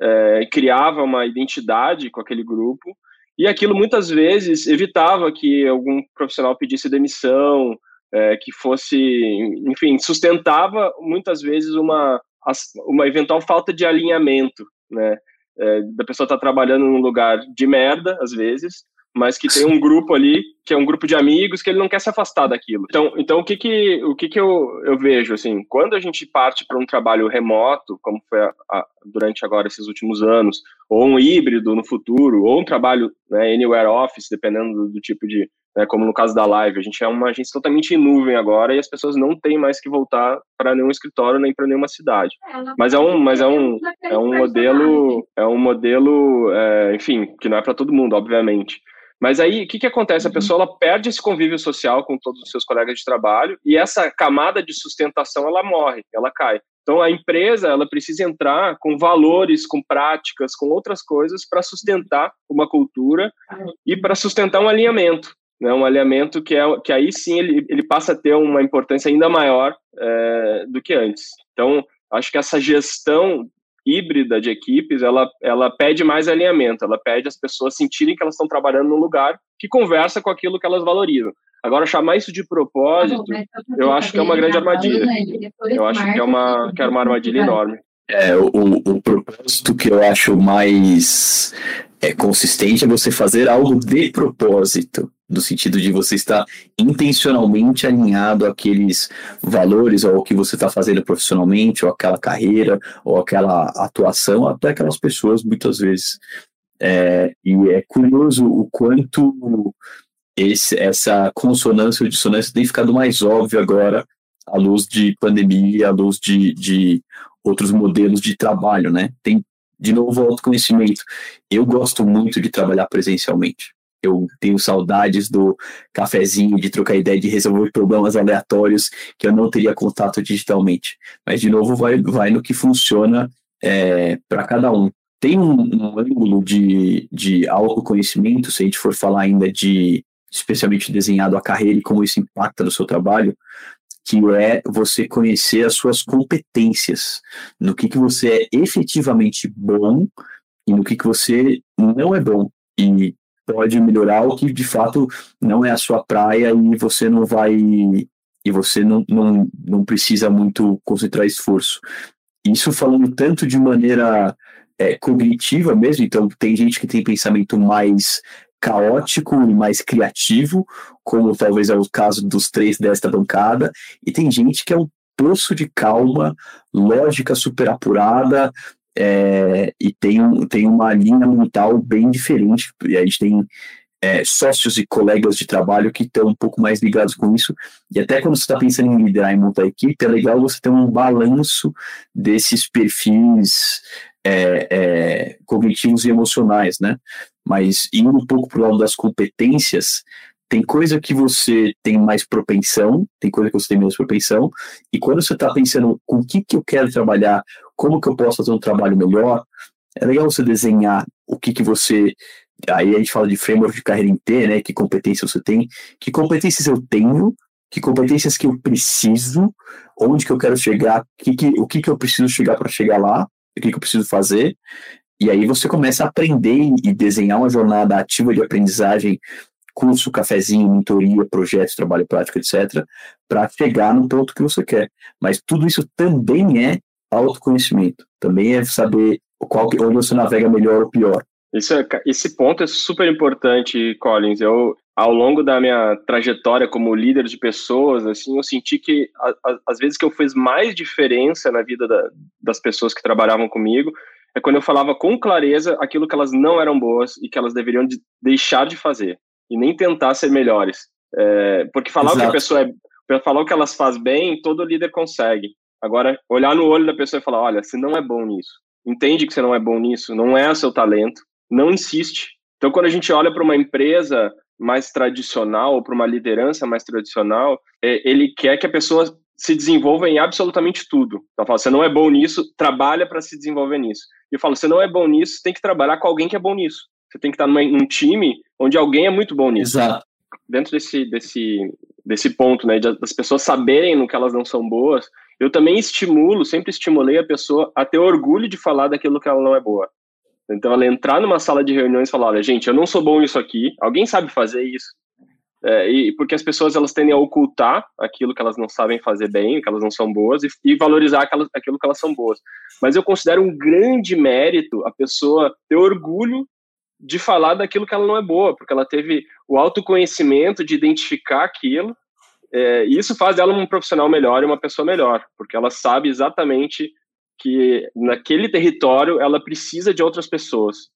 é, criava uma identidade com aquele grupo, e aquilo muitas vezes evitava que algum profissional pedisse demissão, é, que fosse, enfim, sustentava muitas vezes uma, uma eventual falta de alinhamento, né? É, da pessoa estar tá trabalhando num lugar de merda, às vezes, mas que tem um grupo ali, que é um grupo de amigos, que ele não quer se afastar daquilo. Então, então o que que, o que, que eu, eu vejo, assim, quando a gente parte para um trabalho remoto, como foi a, a, durante agora esses últimos anos, ou um híbrido no futuro, ou um trabalho né, anywhere office, dependendo do, do tipo de, né, como no caso da live, a gente é uma agência totalmente em nuvem agora e as pessoas não têm mais que voltar para nenhum escritório nem para nenhuma cidade. Mas é um, mas é um, é um modelo, é um modelo, é, enfim, que não é para todo mundo, obviamente. Mas aí, o que, que acontece? A uhum. pessoa ela perde esse convívio social com todos os seus colegas de trabalho e essa camada de sustentação ela morre, ela cai. Então, a empresa ela precisa entrar com valores, com práticas, com outras coisas para sustentar uma cultura e para sustentar um alinhamento. Né? Um alinhamento que, é, que aí sim ele, ele passa a ter uma importância ainda maior é, do que antes. Então, acho que essa gestão híbrida de equipes, ela, ela pede mais alinhamento, ela pede as pessoas sentirem que elas estão trabalhando num lugar que conversa com aquilo que elas valorizam. Agora, chamar isso de propósito, eu acho que é uma grande armadilha. Eu acho que é uma, que é uma armadilha enorme. É, o, o propósito que eu acho mais é, consistente é você fazer algo de propósito, no sentido de você estar intencionalmente alinhado àqueles valores, ou ao que você está fazendo profissionalmente, ou aquela carreira, ou aquela atuação, até aquelas pessoas, muitas vezes. É, e é curioso o quanto esse, essa consonância ou dissonância tem ficado mais óbvio agora à luz de pandemia, à luz de, de outros modelos de trabalho, né? Tem, de novo, autoconhecimento. Eu gosto muito de trabalhar presencialmente. Eu tenho saudades do cafezinho, de trocar ideia, de resolver problemas aleatórios que eu não teria contato digitalmente. Mas, de novo, vai, vai no que funciona é, para cada um. tem um, um ângulo de, de autoconhecimento, se a gente for falar ainda de especialmente desenhado a carreira e como isso impacta no seu trabalho, que é você conhecer as suas competências, no que, que você é efetivamente bom e no que, que você não é bom. E pode melhorar o que de fato não é a sua praia e você não vai e você não, não, não precisa muito concentrar esforço. Isso falando tanto de maneira é, cognitiva mesmo, então tem gente que tem pensamento mais caótico e mais criativo, como talvez é o caso dos três desta bancada, e tem gente que é um poço de calma, lógica super apurada, é, e tem, um, tem uma linha mental bem diferente, e a gente tem é, sócios e colegas de trabalho que estão um pouco mais ligados com isso. E até quando você está pensando em liderar e montar equipe, é legal você ter um balanço desses perfis é, é, cognitivos e emocionais, né? Mas indo um pouco para o lado das competências, tem coisa que você tem mais propensão, tem coisa que você tem menos propensão, e quando você está pensando com o que, que eu quero trabalhar, como que eu posso fazer um trabalho melhor, é legal você desenhar o que, que você aí a gente fala de framework de carreira T, né? Que competência você tem, que competências eu tenho, que competências que eu preciso, onde que eu quero chegar, que que, o que, que eu preciso chegar para chegar lá, o que, que eu preciso fazer. E aí você começa a aprender e desenhar uma jornada ativa de aprendizagem, curso, cafezinho, mentoria, projetos, trabalho prático, etc., para chegar no ponto que você quer. Mas tudo isso também é autoconhecimento, também é saber qual, onde você navega melhor ou pior. Isso é, esse ponto é super importante, Collins. Eu, ao longo da minha trajetória como líder de pessoas, assim, eu senti que a, a, às vezes que eu fiz mais diferença na vida da, das pessoas que trabalhavam comigo é quando eu falava com clareza aquilo que elas não eram boas e que elas deveriam de deixar de fazer e nem tentar ser melhores. É, porque falar Exato. o que a pessoa é, falar o que elas faz bem, todo líder consegue. Agora, olhar no olho da pessoa e falar, olha, você não é bom nisso. Entende que você não é bom nisso, não é o seu talento não insiste. Então, quando a gente olha para uma empresa mais tradicional ou para uma liderança mais tradicional, é, ele quer que a pessoa se desenvolva em absolutamente tudo. Então, fala, você não é bom nisso, trabalha para se desenvolver nisso. E eu falo, você não é bom nisso, tem que trabalhar com alguém que é bom nisso. Você tem que estar numa, num time onde alguém é muito bom nisso. Exato. Dentro desse, desse, desse ponto, né, das pessoas saberem no que elas não são boas, eu também estimulo, sempre estimulei a pessoa a ter orgulho de falar daquilo que ela não é boa. Então, ela entrar numa sala de reuniões e falar: olha, gente, eu não sou bom nisso aqui, alguém sabe fazer isso. É, e porque as pessoas elas tendem a ocultar aquilo que elas não sabem fazer bem, que elas não são boas, e, e valorizar aquelas, aquilo que elas são boas. Mas eu considero um grande mérito a pessoa ter orgulho de falar daquilo que ela não é boa, porque ela teve o autoconhecimento de identificar aquilo, é, e isso faz dela um profissional melhor e uma pessoa melhor, porque ela sabe exatamente que naquele território ela precisa de outras pessoas.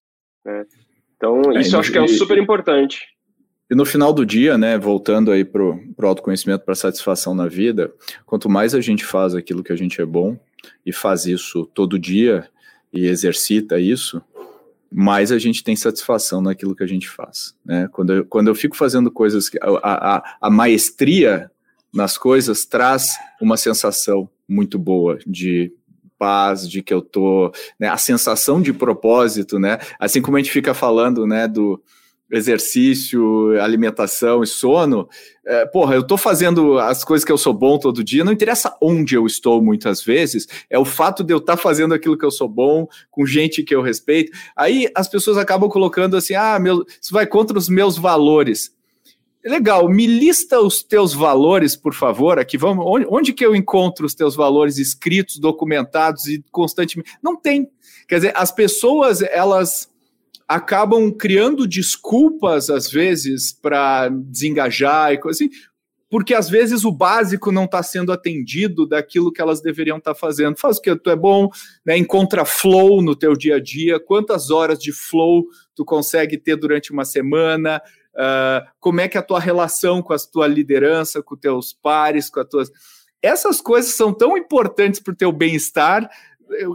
Né? Então, é, isso eu acho que é super importante. E no final do dia, né, voltando aí para o autoconhecimento, para satisfação na vida, quanto mais a gente faz aquilo que a gente é bom e faz isso todo dia e exercita isso, mais a gente tem satisfação naquilo que a gente faz. Né? Quando, eu, quando eu fico fazendo coisas, que, a, a, a maestria nas coisas traz uma sensação muito boa de paz, de que eu tô, né, a sensação de propósito, né? Assim como a gente fica falando, né, do exercício, alimentação e sono, é, porra, eu tô fazendo as coisas que eu sou bom todo dia, não interessa onde eu estou muitas vezes, é o fato de eu estar tá fazendo aquilo que eu sou bom, com gente que eu respeito. Aí as pessoas acabam colocando assim: ah, meu, isso vai contra os meus valores. Legal, me lista os teus valores, por favor, aqui. Vamos, onde, onde, que eu encontro os teus valores escritos, documentados e constantemente? Não tem. Quer dizer, as pessoas, elas acabam criando desculpas, às vezes, para desengajar e coisa assim, porque às vezes o básico não está sendo atendido daquilo que elas deveriam estar tá fazendo. Faz o que tu é bom, né? encontra flow no teu dia a dia, quantas horas de flow tu consegue ter durante uma semana, uh, como é que é a tua relação com a tua liderança, com teus pares, com as tuas. Essas coisas são tão importantes para o teu bem-estar,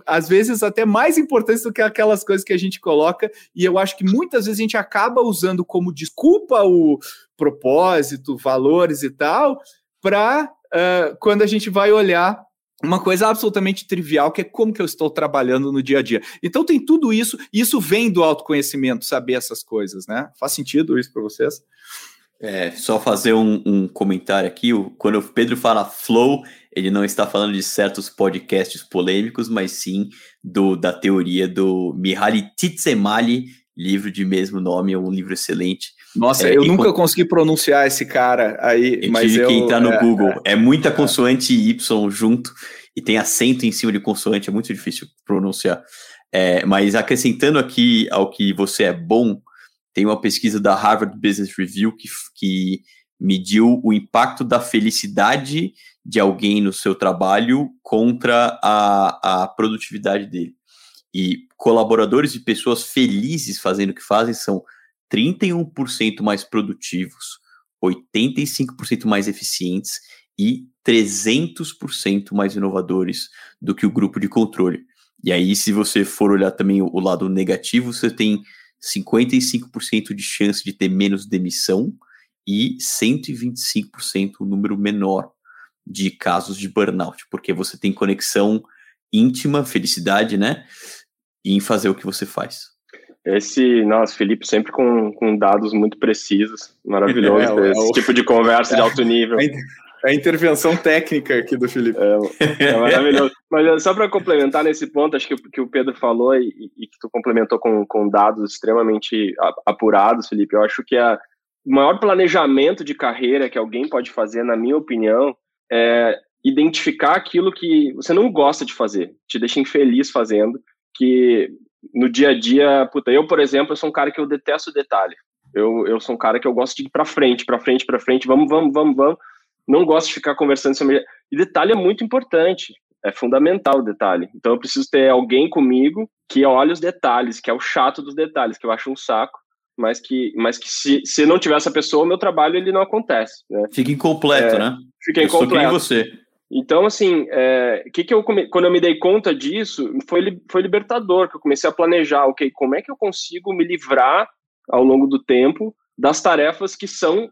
às vezes até mais importantes do que aquelas coisas que a gente coloca, e eu acho que muitas vezes a gente acaba usando como desculpa o propósito, valores e tal, para uh, quando a gente vai olhar uma coisa absolutamente trivial, que é como que eu estou trabalhando no dia a dia. Então tem tudo isso, e isso vem do autoconhecimento, saber essas coisas, né? Faz sentido isso para vocês? É, só fazer um, um, comentário aqui. Quando o Pedro fala flow, ele não está falando de certos podcasts polêmicos, mas sim do, da teoria do Mihaly Csikszentmihalyi, livro de mesmo nome, é um livro excelente. Nossa, é, eu nunca consegui pronunciar esse cara aí, eu mas tive eu, que entrar no é, Google. É, é muita consoante Y junto e tem acento em cima de consoante, é muito difícil pronunciar. É, mas acrescentando aqui ao que você é bom, tem uma pesquisa da Harvard Business Review que, que mediu o impacto da felicidade de alguém no seu trabalho contra a, a produtividade dele. E colaboradores e pessoas felizes fazendo o que fazem são 31% mais produtivos, 85% mais eficientes e 300% mais inovadores do que o grupo de controle. E aí, se você for olhar também o lado negativo, você tem 55% de chance de ter menos demissão e 125% o um número menor de casos de burnout, porque você tem conexão íntima, felicidade, né? Em fazer o que você faz. Esse, nossa, Felipe sempre com, com dados muito precisos, maravilhoso, <laughs> é, esse é o... tipo de conversa de alto nível. <laughs> A intervenção técnica aqui do Felipe. É, é maravilhoso. Mas só para complementar nesse ponto, acho que, que o Pedro falou e, e, que tu complementou com, com dados extremamente apurados, Felipe, eu acho que a, o maior planejamento de carreira que alguém pode fazer, na minha opinião, é identificar aquilo que você não gosta de fazer, te deixa infeliz fazendo, que no dia a dia, puta, eu, por exemplo, eu sou um cara que eu detesto detalhe. Eu, eu sou um cara que eu gosto de ir para frente, para frente, para frente, vamos, vamos, vamos, vamos. Não gosto de ficar conversando sobre. E detalhe é muito importante, é fundamental o detalhe. Então eu preciso ter alguém comigo que olhe os detalhes, que é o chato dos detalhes, que eu acho um saco, mas que, mas que se, se não tiver essa pessoa, o meu trabalho ele não acontece. Né? Fica incompleto, é, né? Fica incompleto. Eu você. Então, assim, é, que que eu quando eu me dei conta disso, foi, foi libertador, que eu comecei a planejar, ok, como é que eu consigo me livrar ao longo do tempo das tarefas que são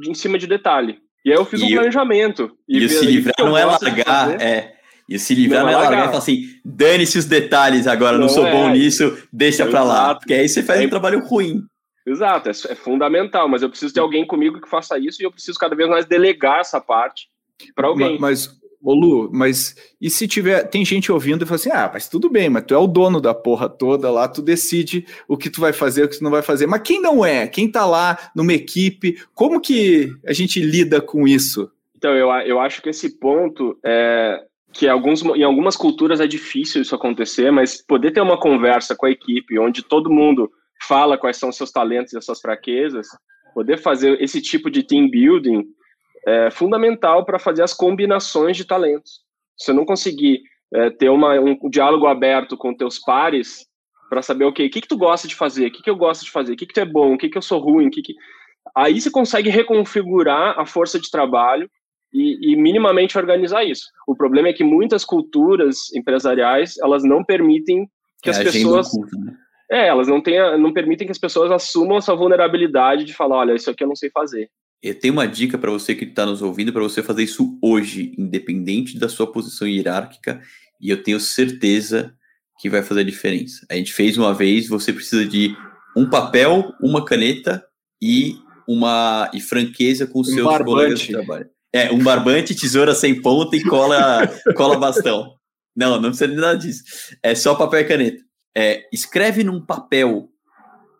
de, em cima de detalhe. E aí eu fiz e um planejamento. E, e se livrar não é largar, é. E se livrar não, não é largar, largar. assim, dane-se os detalhes agora, não, não sou é. bom nisso, deixa para lá. Porque aí você faz é. um trabalho ruim. Exato, é, é, fundamental, mas eu preciso ter alguém comigo que faça isso e eu preciso cada vez mais delegar essa parte para alguém. Mas, ô Lu, mas e se tiver. Tem gente ouvindo e fala assim: ah, mas tudo bem, mas tu é o dono da porra toda lá, tu decide o que tu vai fazer, o que tu não vai fazer. Mas quem não é? Quem tá lá numa equipe? Como que a gente lida com isso? Então, eu, eu acho que esse ponto é que alguns, em algumas culturas é difícil isso acontecer, mas poder ter uma conversa com a equipe onde todo mundo fala quais são os seus talentos e as suas fraquezas, poder fazer esse tipo de team building é fundamental para fazer as combinações de talentos. Se eu não conseguir é, ter uma, um, um, diálogo aberto com teus pares para saber, ok, o que, que tu gosta de fazer, o que, que eu gosto de fazer, o que, que tu é bom, o que, que eu sou ruim, que, que... aí você consegue reconfigurar a força de trabalho e, e, minimamente organizar isso. O problema é que muitas culturas empresariais elas não permitem que é as pessoas oculta, né? é elas não tenham, não permitem que as pessoas assumam essa vulnerabilidade de falar, olha, isso aqui eu não sei fazer. Eu tenho uma dica para você que está nos ouvindo, para você fazer isso hoje, independente da sua posição hierárquica, e eu tenho certeza que vai fazer a diferença. A gente fez uma vez, você precisa de um papel, uma caneta e uma e franqueza com os um seus barbante. colegas de trabalho. É, um barbante, tesoura sem ponta e cola, <laughs> cola bastão. Não, não precisa de nada disso. É só papel e caneta. É, escreve num papel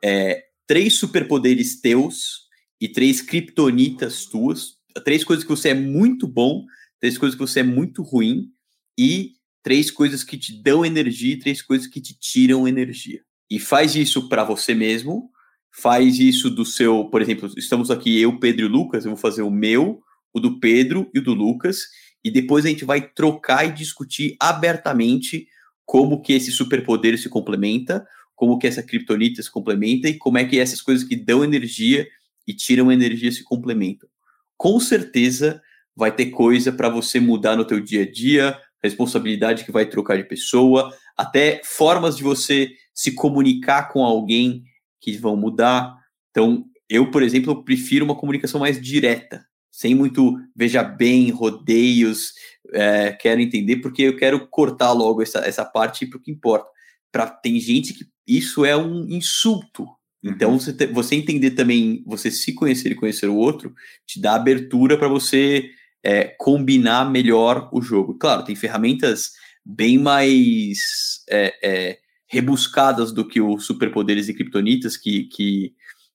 é, três superpoderes teus e três criptonitas tuas, três coisas que você é muito bom, três coisas que você é muito ruim e três coisas que te dão energia e três coisas que te tiram energia. E faz isso para você mesmo, faz isso do seu, por exemplo, estamos aqui eu, Pedro e Lucas, eu vou fazer o meu, o do Pedro e o do Lucas, e depois a gente vai trocar e discutir abertamente como que esse superpoder se complementa, como que essa criptonita se complementa e como é que essas coisas que dão energia e tiram energia se complementam. Com certeza vai ter coisa para você mudar no teu dia a dia, responsabilidade que vai trocar de pessoa, até formas de você se comunicar com alguém que vão mudar. Então, eu, por exemplo, prefiro uma comunicação mais direta, sem muito veja bem, rodeios, é, quero entender porque eu quero cortar logo essa, essa parte para o que importa. Pra, tem gente que isso é um insulto. Então, você, te, você entender também, você se conhecer e conhecer o outro, te dá abertura para você é, combinar melhor o jogo. Claro, tem ferramentas bem mais é, é, rebuscadas do que os superpoderes e criptonitas que, que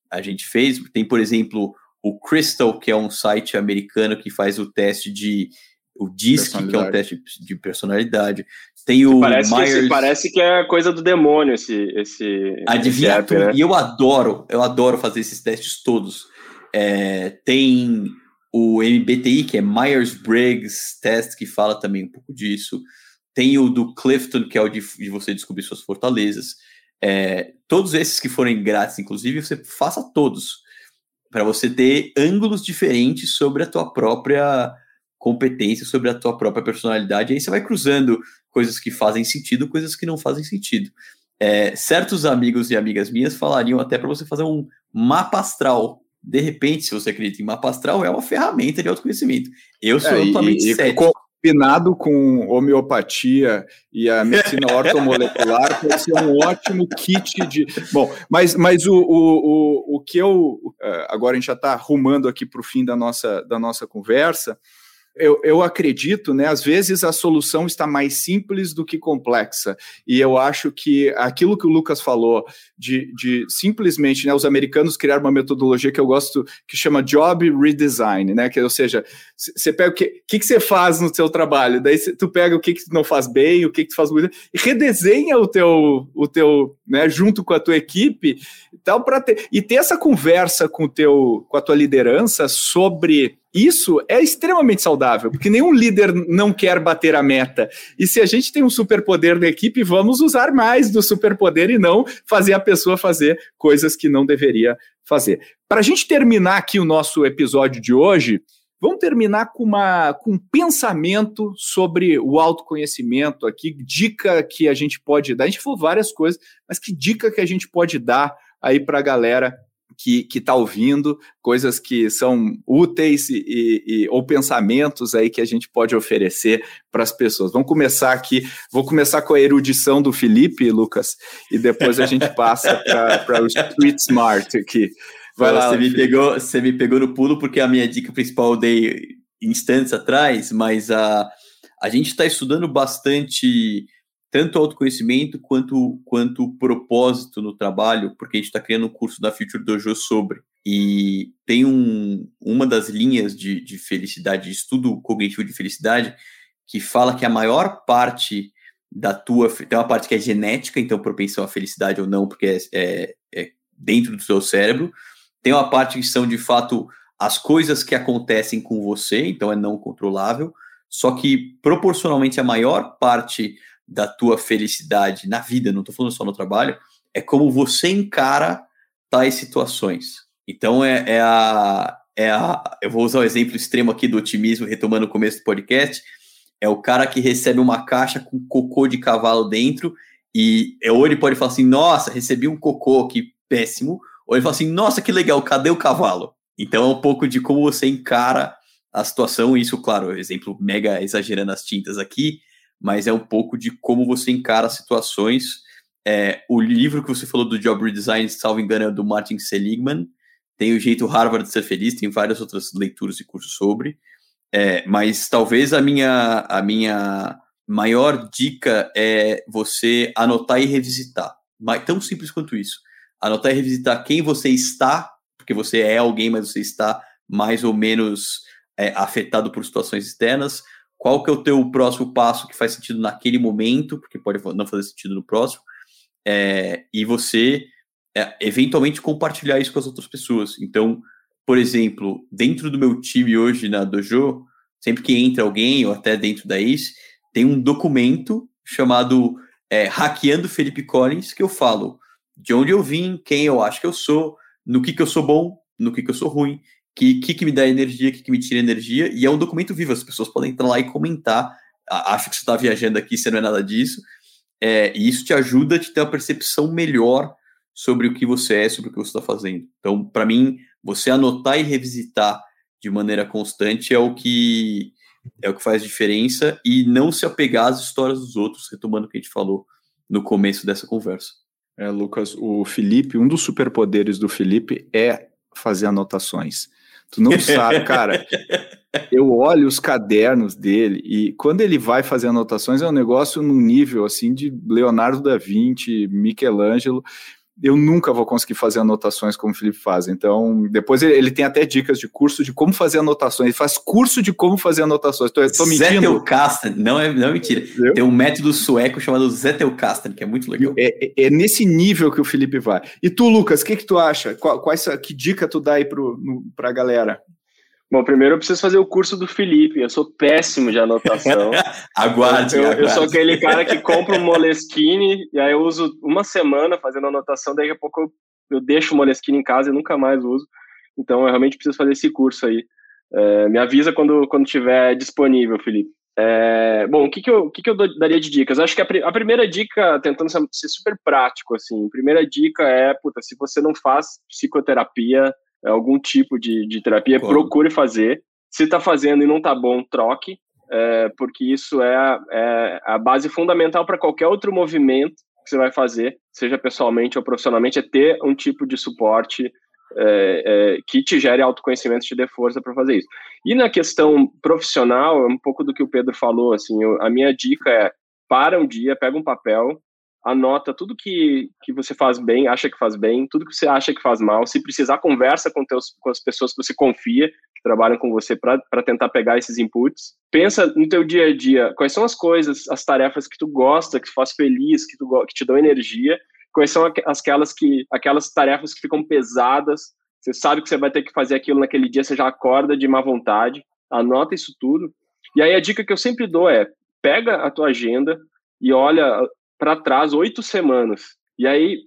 a gente fez. Tem, por exemplo, o Crystal, que é um site americano que faz o teste de. O DISC, que é um teste de personalidade. Tem o parece Myers... Que, parece que é coisa do demônio esse. esse Adivinha esse app, né? E eu adoro, eu adoro fazer esses testes todos. É, tem o MBTI, que é Myers-Briggs Test, que fala também um pouco disso. Tem o do Clifton, que é o de, de você descobrir suas fortalezas. É, todos esses que forem grátis, inclusive, você faça todos para você ter ângulos diferentes sobre a tua própria competência, sobre a tua própria personalidade. E aí você vai cruzando coisas que fazem sentido, coisas que não fazem sentido. É, certos amigos e amigas minhas falariam até para você fazer um mapa astral. De repente, se você acredita em mapa astral, é uma ferramenta de autoconhecimento. Eu sou é, totalmente e, cético combinado com homeopatia e a medicina <laughs> ortomolecular pode ser um ótimo kit de. Bom, mas, mas o, o, o, o que eu. Eh, agora a gente já está arrumando aqui para o fim da nossa, da nossa conversa eu, eu acredito, né? Às vezes a solução está mais simples do que complexa. E eu acho que aquilo que o Lucas falou, de, de simplesmente né, os americanos criaram uma metodologia que eu gosto, que chama Job Redesign, né? Que, ou seja, você pega o que, que, que você faz no seu trabalho, daí cê, tu pega o que, que não faz bem, o que, que tu faz muito, e redesenha o teu, o teu, né, junto com a tua equipe, tal, para ter, e ter essa conversa com teu, com a tua liderança sobre isso é extremamente saudável, porque nenhum líder não quer bater a meta. E se a gente tem um superpoder na equipe, vamos usar mais do superpoder e não fazer a pessoa fazer coisas que não deveria fazer. Para a gente terminar aqui o nosso episódio de hoje, vamos terminar com, uma, com um pensamento sobre o autoconhecimento aqui, dica que a gente pode dar. A gente falou várias coisas, mas que dica que a gente pode dar aí para a galera que está ouvindo, coisas que são úteis e, e, ou pensamentos aí que a gente pode oferecer para as pessoas. Vamos começar aqui, vou começar com a erudição do Felipe, Lucas, e depois a gente passa para o Street Smart aqui. Vai lá, você me, pegou, você me pegou no pulo porque a minha dica principal eu dei instantes atrás, mas a, a gente está estudando bastante tanto autoconhecimento quanto, quanto propósito no trabalho, porque a gente está criando um curso da Future Dojo sobre. E tem um, uma das linhas de, de felicidade, de estudo cognitivo de felicidade, que fala que a maior parte da tua. Tem uma parte que é genética, então propensão à felicidade ou não, porque é, é, é dentro do seu cérebro. Tem uma parte que são de fato as coisas que acontecem com você, então é não controlável. Só que proporcionalmente a maior parte da tua felicidade na vida, não estou falando só no trabalho, é como você encara tais situações. Então é, é, a, é a. Eu vou usar o exemplo extremo aqui do otimismo, retomando o começo do podcast. É o cara que recebe uma caixa com cocô de cavalo dentro, e ou ele pode falar assim: nossa, recebi um cocô que péssimo, ou ele fala assim: nossa, que legal, cadê o cavalo? Então é um pouco de como você encara a situação, isso, claro, exemplo mega exagerando as tintas aqui, mas é um pouco de como você encara situações. É, o livro que você falou do Job Redesign, salvo engano, é do Martin Seligman. Tem o jeito Harvard de ser feliz, tem várias outras leituras e cursos sobre. É, mas talvez a minha, a minha maior dica é você anotar e revisitar. Tão simples quanto isso. Anotar e revisitar quem você está, porque você é alguém, mas você está mais ou menos é, afetado por situações externas qual que é o teu próximo passo que faz sentido naquele momento, porque pode não fazer sentido no próximo, é, e você é, eventualmente compartilhar isso com as outras pessoas. Então, por exemplo, dentro do meu time hoje na Dojo, sempre que entra alguém, ou até dentro da ACE, tem um documento chamado é, Hackeando Felipe Collins, que eu falo de onde eu vim, quem eu acho que eu sou, no que, que eu sou bom, no que, que eu sou ruim, que, que, que me dá energia, que, que me tira energia, e é um documento vivo, as pessoas podem entrar lá e comentar, acho que você está viajando aqui, você não é nada disso, é, e isso te ajuda a te ter uma percepção melhor sobre o que você é, sobre o que você está fazendo. Então, para mim, você anotar e revisitar de maneira constante é o que é o que faz diferença e não se apegar às histórias dos outros, retomando o que a gente falou no começo dessa conversa. É, Lucas, o Felipe, um dos superpoderes do Felipe é fazer anotações. Tu não sabe, cara. Eu olho os cadernos dele e quando ele vai fazer anotações é um negócio num nível assim de Leonardo da Vinci, Michelangelo eu nunca vou conseguir fazer anotações como o Felipe faz. Então, depois ele, tem até dicas de curso de como fazer anotações. Ele faz curso de como fazer anotações. Tô, tô mentindo. Zettelkasten, não é, não é mentira. Tem um método sueco chamado Zettelkasten, que é muito legal. É, é, é, nesse nível que o Felipe vai. E tu, Lucas, o que, que tu acha? Qual, quais, que dica tu dá aí para a galera? Bom, primeiro eu preciso fazer o curso do Felipe. Eu sou péssimo de anotação. <laughs> aguarde, eu, aguarde. Eu sou aquele cara que compra um Moleskine e aí eu uso uma semana fazendo anotação, daqui a pouco eu, eu deixo o Moleskine em casa e nunca mais uso. Então eu realmente preciso fazer esse curso aí. É, me avisa quando, quando tiver disponível, Felipe. É, bom, o que, que, eu, o que, que eu daria de dicas? Acho que a, a, primeira dica, tentando ser super prático, assim, a primeira dica é, puta, se você não faz psicoterapia, algum tipo de, de terapia, procure fazer. Se está fazendo e não está bom, troque, é, porque isso é, é a base fundamental para qualquer outro movimento que você vai fazer, seja pessoalmente ou profissionalmente, é ter um tipo de suporte é, é, que te gere autoconhecimento, te dê força para fazer isso. E na questão profissional, é um pouco do que o Pedro falou, assim, eu, a minha dica é para um dia, pega um papel, anota tudo que, que você faz bem, acha que faz bem, tudo que você acha que faz mal. Se precisar, conversa com, teus, com as pessoas que você confia, que trabalham com você, para tentar pegar esses inputs. Pensa no teu dia a dia, quais são as coisas, as tarefas que tu gosta, que faz feliz, que, tu, que te dão energia, quais são aquelas, que, aquelas tarefas que ficam pesadas, você sabe que você vai ter que fazer aquilo naquele dia, você já acorda de má vontade, anota isso tudo. E aí a dica que eu sempre dou é, pega a tua agenda e olha para trás oito semanas. E aí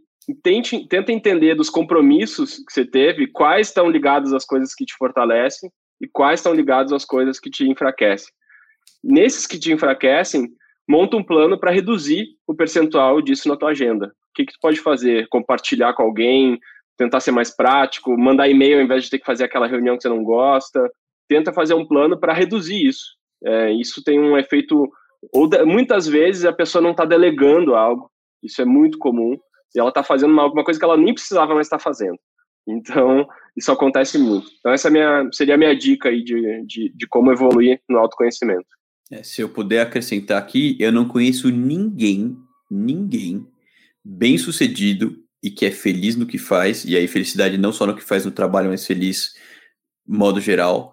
tente, tenta entender dos compromissos que você teve, quais estão ligados às coisas que te fortalecem e quais estão ligados às coisas que te enfraquecem. Nesses que te enfraquecem, monta um plano para reduzir o percentual disso na tua agenda. O que, que tu pode fazer? Compartilhar com alguém, tentar ser mais prático, mandar e-mail ao invés de ter que fazer aquela reunião que você não gosta. Tenta fazer um plano para reduzir isso. É, isso tem um efeito ou muitas vezes a pessoa não está delegando algo, isso é muito comum, e ela está fazendo uma, alguma coisa que ela nem precisava mais estar tá fazendo. Então, isso acontece muito. Então, essa é minha, seria a minha dica aí de, de, de como evoluir no autoconhecimento. É, se eu puder acrescentar aqui, eu não conheço ninguém, ninguém bem sucedido e que é feliz no que faz, e aí felicidade não só no que faz no trabalho, mas feliz modo geral,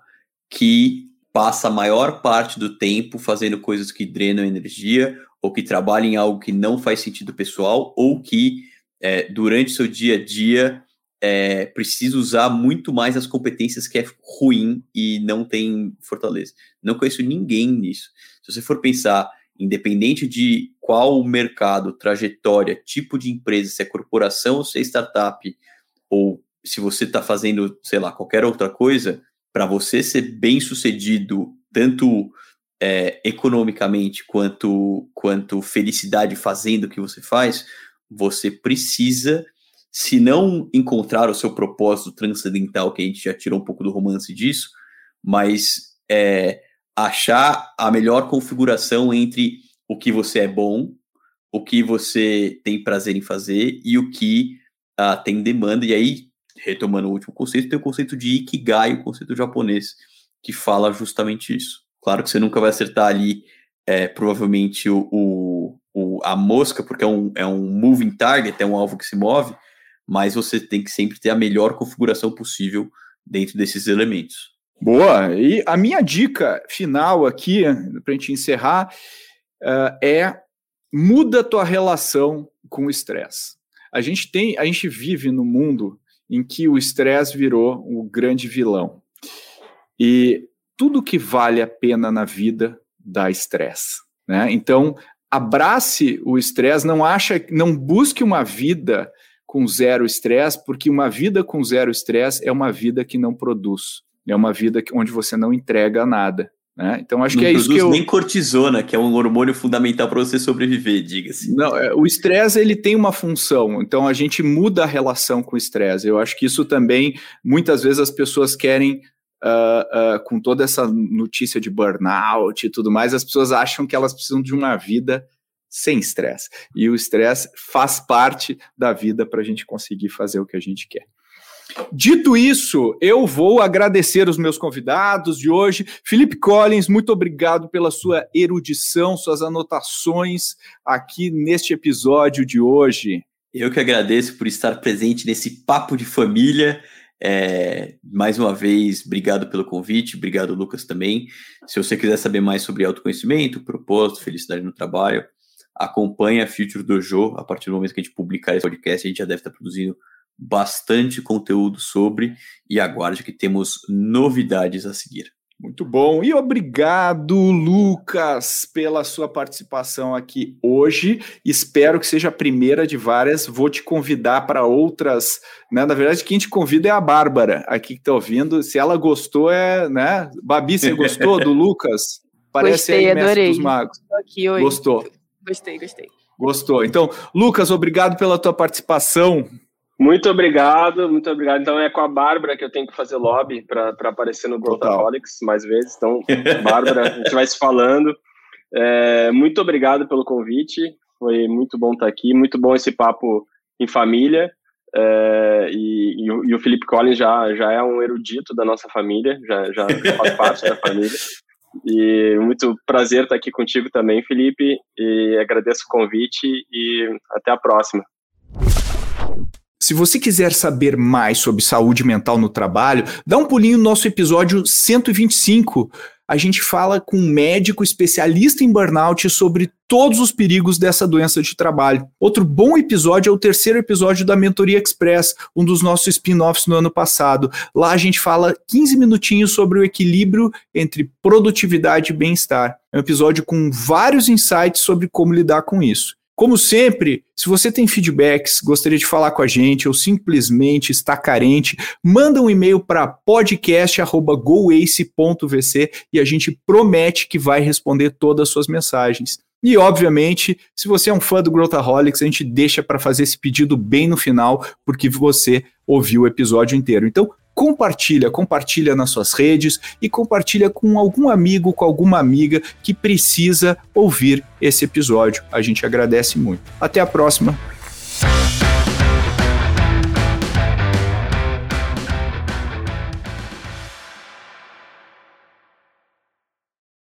que passa a maior parte do tempo fazendo coisas que drenam energia ou que trabalha em algo que não faz sentido pessoal ou que é, durante seu dia a dia é, precisa usar muito mais as competências que é ruim e não tem fortaleza. Não conheço ninguém nisso. Se você for pensar, independente de qual mercado, trajetória, tipo de empresa, se é corporação ou se é startup, ou se você está fazendo, sei lá, qualquer outra coisa, para você ser bem sucedido, tanto é, economicamente quanto, quanto felicidade fazendo o que você faz, você precisa, se não encontrar o seu propósito transcendental, que a gente já tirou um pouco do romance disso, mas é, achar a melhor configuração entre o que você é bom, o que você tem prazer em fazer e o que uh, tem demanda, e aí retomando o último conceito, tem o conceito de Ikigai, o conceito japonês, que fala justamente isso. Claro que você nunca vai acertar ali, é, provavelmente, o, o, a mosca, porque é um, é um moving target, é um alvo que se move, mas você tem que sempre ter a melhor configuração possível dentro desses elementos. Boa! E a minha dica final aqui, para a gente encerrar, uh, é muda a tua relação com o estresse. A gente tem, a gente vive no mundo em que o estresse virou o grande vilão. E tudo que vale a pena na vida dá estresse, né? Então, abrace o estresse, não acha, não busque uma vida com zero estresse, porque uma vida com zero estresse é uma vida que não produz, é uma vida onde você não entrega nada. Né? Então acho não que é isso que eu nem cortisona, que é um hormônio fundamental para você sobreviver, diga-se. Não, é, o estresse ele tem uma função, então a gente muda a relação com o estresse. Eu acho que isso também muitas vezes as pessoas querem uh, uh, com toda essa notícia de burnout e tudo mais, as pessoas acham que elas precisam de uma vida sem estresse. E o estresse faz parte da vida para a gente conseguir fazer o que a gente quer. Dito isso, eu vou agradecer os meus convidados de hoje. Felipe Collins, muito obrigado pela sua erudição, suas anotações aqui neste episódio de hoje. Eu que agradeço por estar presente nesse papo de família. É, mais uma vez, obrigado pelo convite, obrigado, Lucas, também. Se você quiser saber mais sobre autoconhecimento, propósito, felicidade no trabalho, acompanhe a Future Dojo. A partir do momento que a gente publicar esse podcast, a gente já deve estar produzindo bastante conteúdo sobre e aguarde que temos novidades a seguir. Muito bom. E obrigado, Lucas, pela sua participação aqui hoje. Espero que seja a primeira de várias. Vou te convidar para outras. Né? Na verdade, quem te convida é a Bárbara, aqui que está ouvindo. Se ela gostou, é. Né? Babi, você gostou do <laughs> Lucas? Parece gostei, aí, adorei. dos magos. Aqui hoje. Gostou? Gostei, gostei. Gostou. Então, Lucas, obrigado pela tua participação. Muito obrigado, muito obrigado. Então é com a Bárbara que eu tenho que fazer lobby para aparecer no Growthaholics mais vezes. Então, <laughs> Bárbara, a gente vai se falando. É, muito obrigado pelo convite. Foi muito bom estar aqui, muito bom esse papo em família. É, e, e, o, e, o, Felipe Collins já, já é um erudito da nossa família, já, já faz parte da família. E muito prazer estar aqui contigo também, Felipe. E agradeço o convite e até a próxima. Se você quiser saber mais sobre saúde mental no trabalho, dá um pulinho no nosso episódio 125. A gente fala com um médico especialista em burnout sobre todos os perigos dessa doença de trabalho. Outro bom episódio é o terceiro episódio da Mentoria Express, um dos nossos spin-offs no ano passado. Lá a gente fala 15 minutinhos sobre o equilíbrio entre produtividade e bem-estar. É um episódio com vários insights sobre como lidar com isso. Como sempre, se você tem feedbacks, gostaria de falar com a gente ou simplesmente está carente, manda um e-mail para podcast@goace.vc e a gente promete que vai responder todas as suas mensagens. E, obviamente, se você é um fã do Growthaholics, a gente deixa para fazer esse pedido bem no final, porque você ouviu o episódio inteiro. Então, compartilha, compartilha nas suas redes e compartilha com algum amigo, com alguma amiga que precisa ouvir esse episódio. A gente agradece muito. Até a próxima.